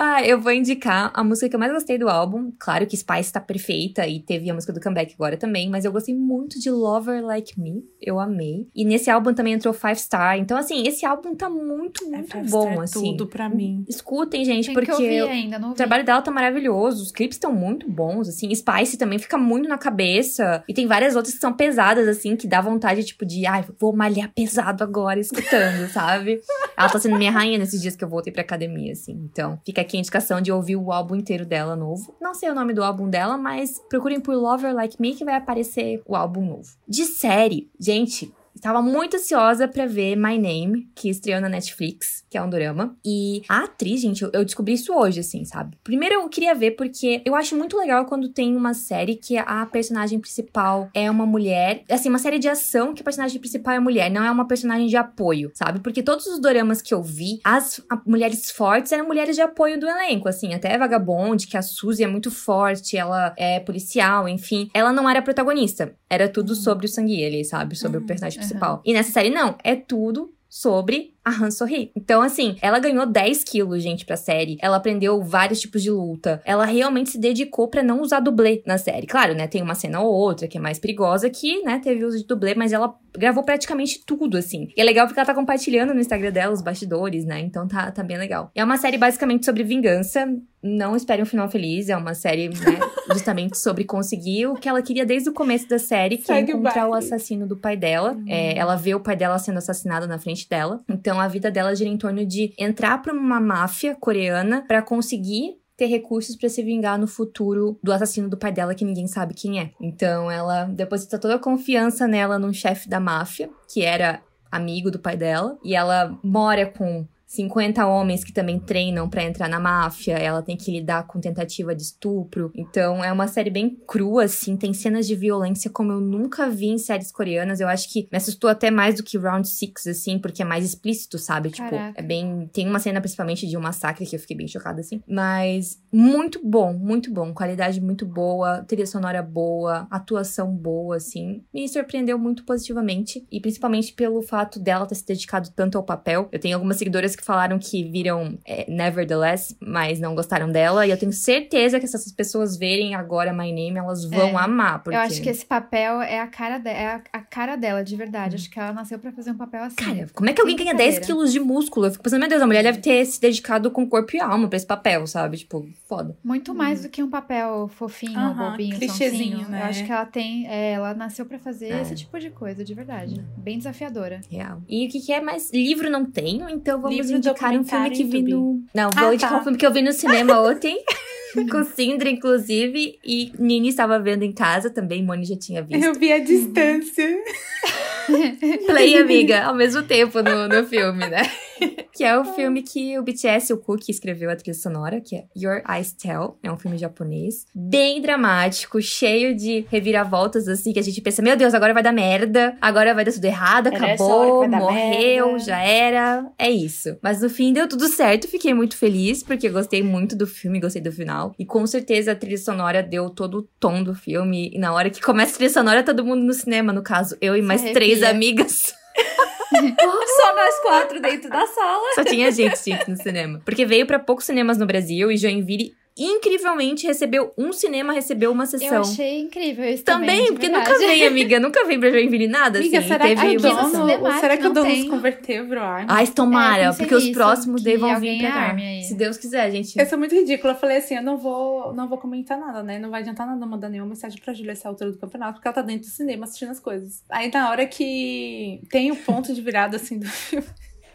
Ah, eu vou indicar a música que eu mais gostei do álbum. Claro que Spice tá perfeita e teve a música do comeback agora também, mas eu gostei muito de Lover Like Me. Eu amei. E nesse álbum também entrou Five Star. Então, assim, esse álbum tá muito, É, muito Five bom, é assim. tudo pra mim. Escutem, gente, Tem porque eu- ainda, não o trabalho dela tá maravilhoso, os clipes estão muito bons, assim. Spice também fica muito na cabeça. E tem várias outras que são pesadas, assim, que dá vontade, tipo, de, ai, vou malhar pesado agora, escutando, [laughs] sabe? Ela tá sendo minha rainha nesses dias que eu voltei pra academia, assim. Então, fica aqui a indicação de ouvir o álbum inteiro dela novo. Não sei o nome do álbum dela, mas procurem por Lover Like Me que vai aparecer o álbum novo. De série, gente. Estava muito ansiosa pra ver My Name, que estreou na Netflix, que é um drama. E a atriz, gente, eu, eu descobri isso hoje, assim, sabe? Primeiro eu queria ver porque eu acho muito legal quando tem uma série que a personagem principal é uma mulher. Assim, uma série de ação que a personagem principal é mulher, não é uma personagem de apoio, sabe? Porque todos os doramas que eu vi, as a- mulheres fortes eram mulheres de apoio do elenco, assim. Até Vagabond, que a Suzy é muito forte, ela é policial, enfim. Ela não era protagonista. Era tudo sobre o Sangue ali, sabe? Sobre o personagem aham. Principal. E nessa série, não. É tudo sobre a Han Sorri. Então, assim, ela ganhou 10 quilos, gente, pra série. Ela aprendeu vários tipos de luta. Ela realmente se dedicou pra não usar dublê na série. Claro, né? Tem uma cena ou outra que é mais perigosa que, né, teve uso de dublê, mas ela gravou praticamente tudo, assim. E é legal porque ela tá compartilhando no Instagram dela os bastidores, né? Então tá, tá bem legal. É uma série basicamente sobre vingança. Não espere um final feliz. É uma série, né, [laughs] justamente sobre conseguir o que ela queria desde o começo da série, que é encontrar o assassino do pai dela. É, ela vê o pai dela sendo assassinado na frente dela. Então a vida dela gira em torno de entrar pra uma máfia coreana pra conseguir ter recursos pra se vingar no futuro do assassino do pai dela que ninguém sabe quem é. Então ela deposita toda a confiança nela num chefe da máfia, que era amigo do pai dela, e ela mora com 50 homens que também treinam pra entrar na máfia, ela tem que lidar com tentativa de estupro. Então é uma série bem crua assim, tem cenas de violência como eu nunca vi em séries coreanas. Eu acho que me assustou até mais do que Round Six assim, porque é mais explícito, sabe? Tipo, Caraca. é bem, tem uma cena principalmente de um massacre que eu fiquei bem chocada assim, mas muito bom, muito bom, qualidade muito boa, trilha sonora boa, atuação boa assim. Me surpreendeu muito positivamente e principalmente pelo fato dela ter se dedicado tanto ao papel. Eu tenho algumas seguidoras que falaram que viram é, Nevertheless, mas não gostaram dela. E eu tenho certeza que se essas pessoas verem agora My Name, elas vão É. amar. Porque... Eu acho que esse papel é a cara, de... é a- a cara dela, de verdade. Acho que ela nasceu pra fazer um papel assim. Cara, como é que alguém ganha 10 brincadeira. quilos de músculo? Eu fico pensando, meu Deus, a mulher deve ter se dedicado com corpo e alma pra esse papel, sabe? Tipo, foda. Muito mais do que um papel fofinho, Aham, bobinho, clichêzinho, né? Eu acho que ela tem. é, ela nasceu pra fazer É. esse tipo de coisa, de verdade. Bem desafiadora. Real. E o que, que é mais? Livro não tenho, então vamos Livro, indicar um filme que vi no. Não, vou Ah, indicar tá. um filme que eu vi no cinema ontem. [laughs] com Sindra, inclusive. E Nini estava vendo em casa também, Moni já tinha visto. Eu vi a distância. [laughs] [laughs] Play, amiga, ao mesmo tempo no, no filme, né? [laughs] que é o filme que o BTS, o Cookie, escreveu a trilha sonora, que é Your Eyes Tell. É um filme japonês. Bem dramático, cheio de reviravoltas, assim, que a gente pensa, meu Deus, agora vai dar merda, agora vai dar tudo errado, Era acabou, morreu, merda. já era. É isso. Mas no fim deu tudo certo, fiquei muito feliz, porque gostei muito do filme, gostei do final. E com certeza a trilha sonora deu todo o tom do filme. E na hora que começa a trilha sonora, todo mundo no cinema, no caso, eu e mais arrepia. Três amigas. [laughs] Só nós quatro dentro da sala. Só tinha gente, gente, no cinema. Porque veio pra poucos cinemas no Brasil e Joinville, incrivelmente, recebeu um cinema, recebeu uma Eu sessão. achei incrível isso Também, também. porque verdade. nunca vem, [laughs] amiga. Nunca vem pra Joinville nada, Amiga, assim. será Teve que o dono, será que o dono nos converteu pro ar? Ai, tomara, É, porque os próximos daí vão vir pra cá. arme aí. Se Deus quiser, gente. Eu sou muito ridícula. Eu falei assim, eu não vou, não vou comentar nada, né? Não vai adiantar nada mandar nenhuma mensagem pra Júlia essa altura do campeonato, porque ela tá dentro do cinema assistindo as coisas. Aí na hora que tem o ponto de virada, assim, do [laughs] filme...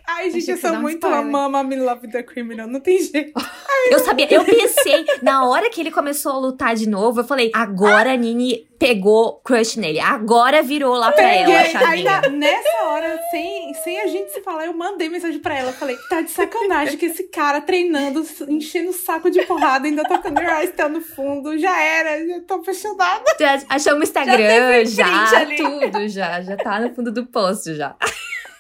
Ai, gente, eu sou um muito spoiler. a Mama Me Love the Criminal, não tem jeito. Eu sabia, eu pensei, na hora que ele começou a lutar de novo, eu falei, agora a Nini pegou crush nele. Agora virou lá pra ela Peguei. Chavinha. na- nessa hora, sem, sem a gente se falar, eu mandei mensagem pra ela. Falei, tá de sacanagem que esse cara treinando, enchendo o saco de porrada, ainda tocando Your Eyes tá no fundo. Já era, já tô apaixonada. Já Achamos o Instagram, já, ali. tudo já. Já tá no fundo do post já.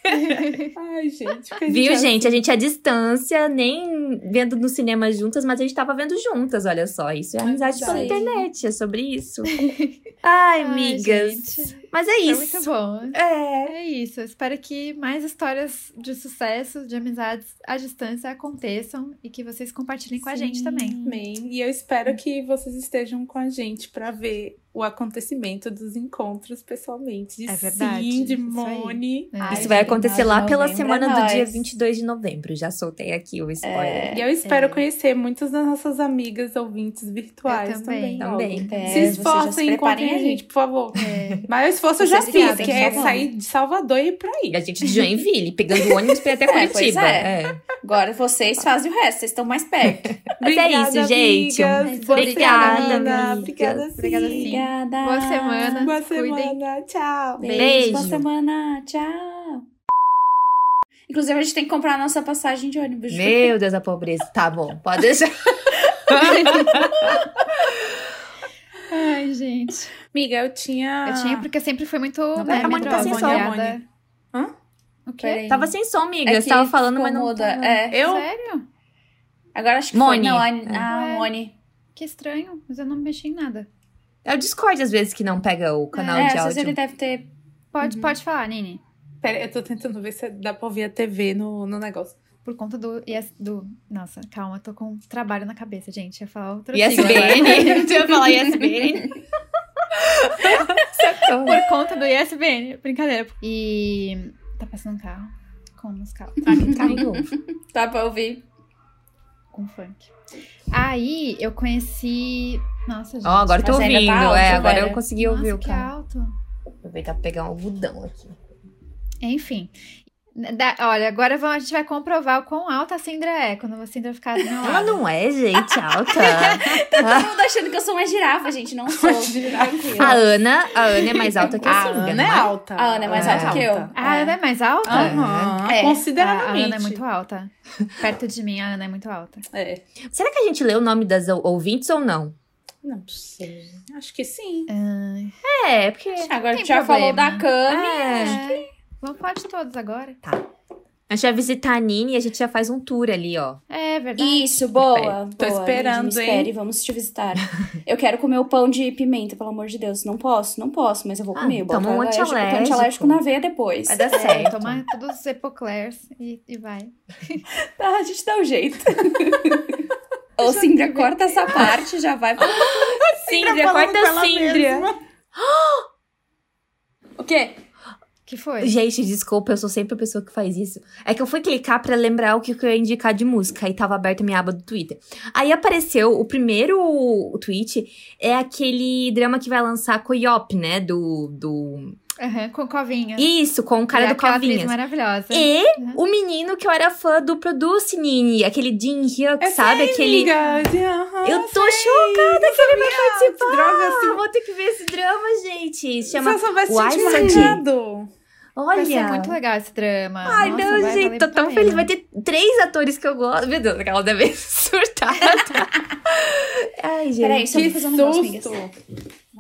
[laughs] Ai, gente. a Viu, gente? A gente à distância, nem vendo no cinema juntas, mas a gente tava vendo juntas, olha só. Isso é amizade pela internet, é sobre isso. [laughs] Ai, Ai, amigas. gente. Mas é Foi isso. muito bom. É. É isso. Eu espero que mais histórias de sucesso, de amizades à distância aconteçam e que vocês compartilhem com a gente também. Amém. E eu espero que vocês estejam com a gente pra ver o acontecimento dos encontros pessoalmente. De É verdade, Sim, de isso aí. Mone. É. Ai, Isso vai acontecer lá pela semana é do dia nóis. 22 de novembro. Já soltei aqui o spoiler. E eu espero É. conhecer muitas das nossas amigas ouvintes virtuais Eu também. também. Também. É, Se esforcem, preparem encontrem a gente, por favor. É. Maior esforço eu já fiz, sabem, que é sair de Salvador e ir pra aí. A gente de Joinville, pegando ônibus pra ir até [laughs] É, Curitiba. é. É. Agora vocês fazem o resto, vocês estão mais perto. [laughs] É isso, gente. amigas. Boa Obrigada, amigas. Obrigada. Obrigada, sim. Obrigada. Boa semana. Boa Cuidem. semana. Tchau. Beijo. Beijo. Boa semana. Tchau. Inclusive, a gente tem que comprar a nossa passagem de ônibus. Meu Deus, a pobreza. Tá bom, pode deixar. [laughs] Ai, gente. Amiga, eu tinha. Eu tinha porque eu sempre fui muito Não, né, a Mônica tá sem som. olhada. Hã? O quê? Peraí. Tava sem som, amiga. É Você tava falando, mas não. muda. tava. É. Eu? Sério? Agora acho que Moni. foi. Não, a, É. a. Moni. Que estranho, mas eu não mexi em nada. É o Discord, às vezes, que não pega o canal é, de às vezes áudio. ele deve ter... Pode, Uhum. pode falar, Nini. Pera, eu tô tentando ver se dá pra ouvir a TV no, no negócio. Por conta do, IS, do. Nossa, calma, tô com um trabalho na cabeça, gente. Ia falar outra ISBN. Tu [laughs] ia falar ISBN. [laughs] [laughs] Por conta do ISBN. Brincadeira. E. Tá passando um carro. Com musical. Ah, que carro novo. Dá [laughs] pra ouvir. Com funk. Aí eu conheci. Nossa, gente. Ó, agora eu tô Mas ouvindo. tá alto, é, agora velho. eu consegui Nossa, ouvir o que carro. alto. Aproveitar pra pegar um algodão aqui. Enfim. Da- olha, agora vamos- a gente vai comprovar o quão alta a Cindra é. Quando a Cindra ficar do Ela lado. não é, gente, alta. [laughs] Todo mundo achando que eu sou uma girafa, gente. Não sou. A Ana, a Ana é mais alta que a A Sindra, Ana não é é? alta. A Ana é mais É. alta que eu. Ah, ela é mais alta? Aham, É. A consideravelmente. Ana é muito alta. Perto de mim, a Ana é muito alta. É. Será que a gente lê o nome das ou- ouvintes ou não? Não sei. Acho que sim. É, porque... Agora a já falou da Cami. é. Vamos falar de todos agora. A gente vai visitar a Nini e a gente já faz um tour ali, ó. É verdade. Isso, boa. Tô boa, esperando, Lídia, me hein? espere, vamos te visitar. eu quero comer o pão de pimenta, pelo amor de Deus. Não posso, não posso, mas eu vou Ah, comer. Toma um alérgico, eu tô antialérgico. antialérgico na veia depois. Vai dar É, certo. toma todos os Epoclairs e, e vai. [laughs] Tá, a gente dá um jeito. [laughs] Ô, Cindra, corta essa parte, já vai [laughs] pra... Síndria, falando corta a Síndria. mesma. [gasps] O quê? Que foi? Gente, desculpa, eu sou sempre a pessoa que faz isso. É que eu fui clicar pra lembrar o que eu ia indicar de música e tava aberta minha aba do Twitter. Aí apareceu o primeiro tweet, é aquele drama que vai lançar com o Yop, né? Do. do... Aham, com covinha. Isso, com o cara E do Covinhas. maravilhosa. E Uhum. o menino que eu era fã do Produce Nini, aquele Jin Hyuk, Eu sabe? sei, aquele. amiga. Aham, Eu tô sei. chocada que ele vai participar. Droga, assim. Eu vou ter que ver esse drama, gente. Se Se chama eu Sadi. marcado. Olha. Vai ser muito legal esse drama. Ai, Nossa, não, vai gente, tô tão feliz. Vai ter três atores que eu gosto. Meu Deus, aquela deve [laughs] surtar. Ai, gente. Peraí, Que vou fazer um negócio.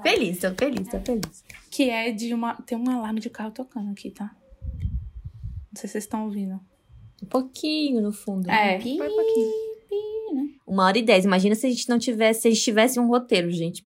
Feliz, tô feliz, tô feliz. Que é de uma... Tem um alarme de carro tocando aqui, tá? Não sei se vocês estão ouvindo. Um pouquinho no fundo. É. Foi um pouquinho. Uma hora e dez. Imagina se a gente não tivesse, se a gente tivesse um roteiro, gente.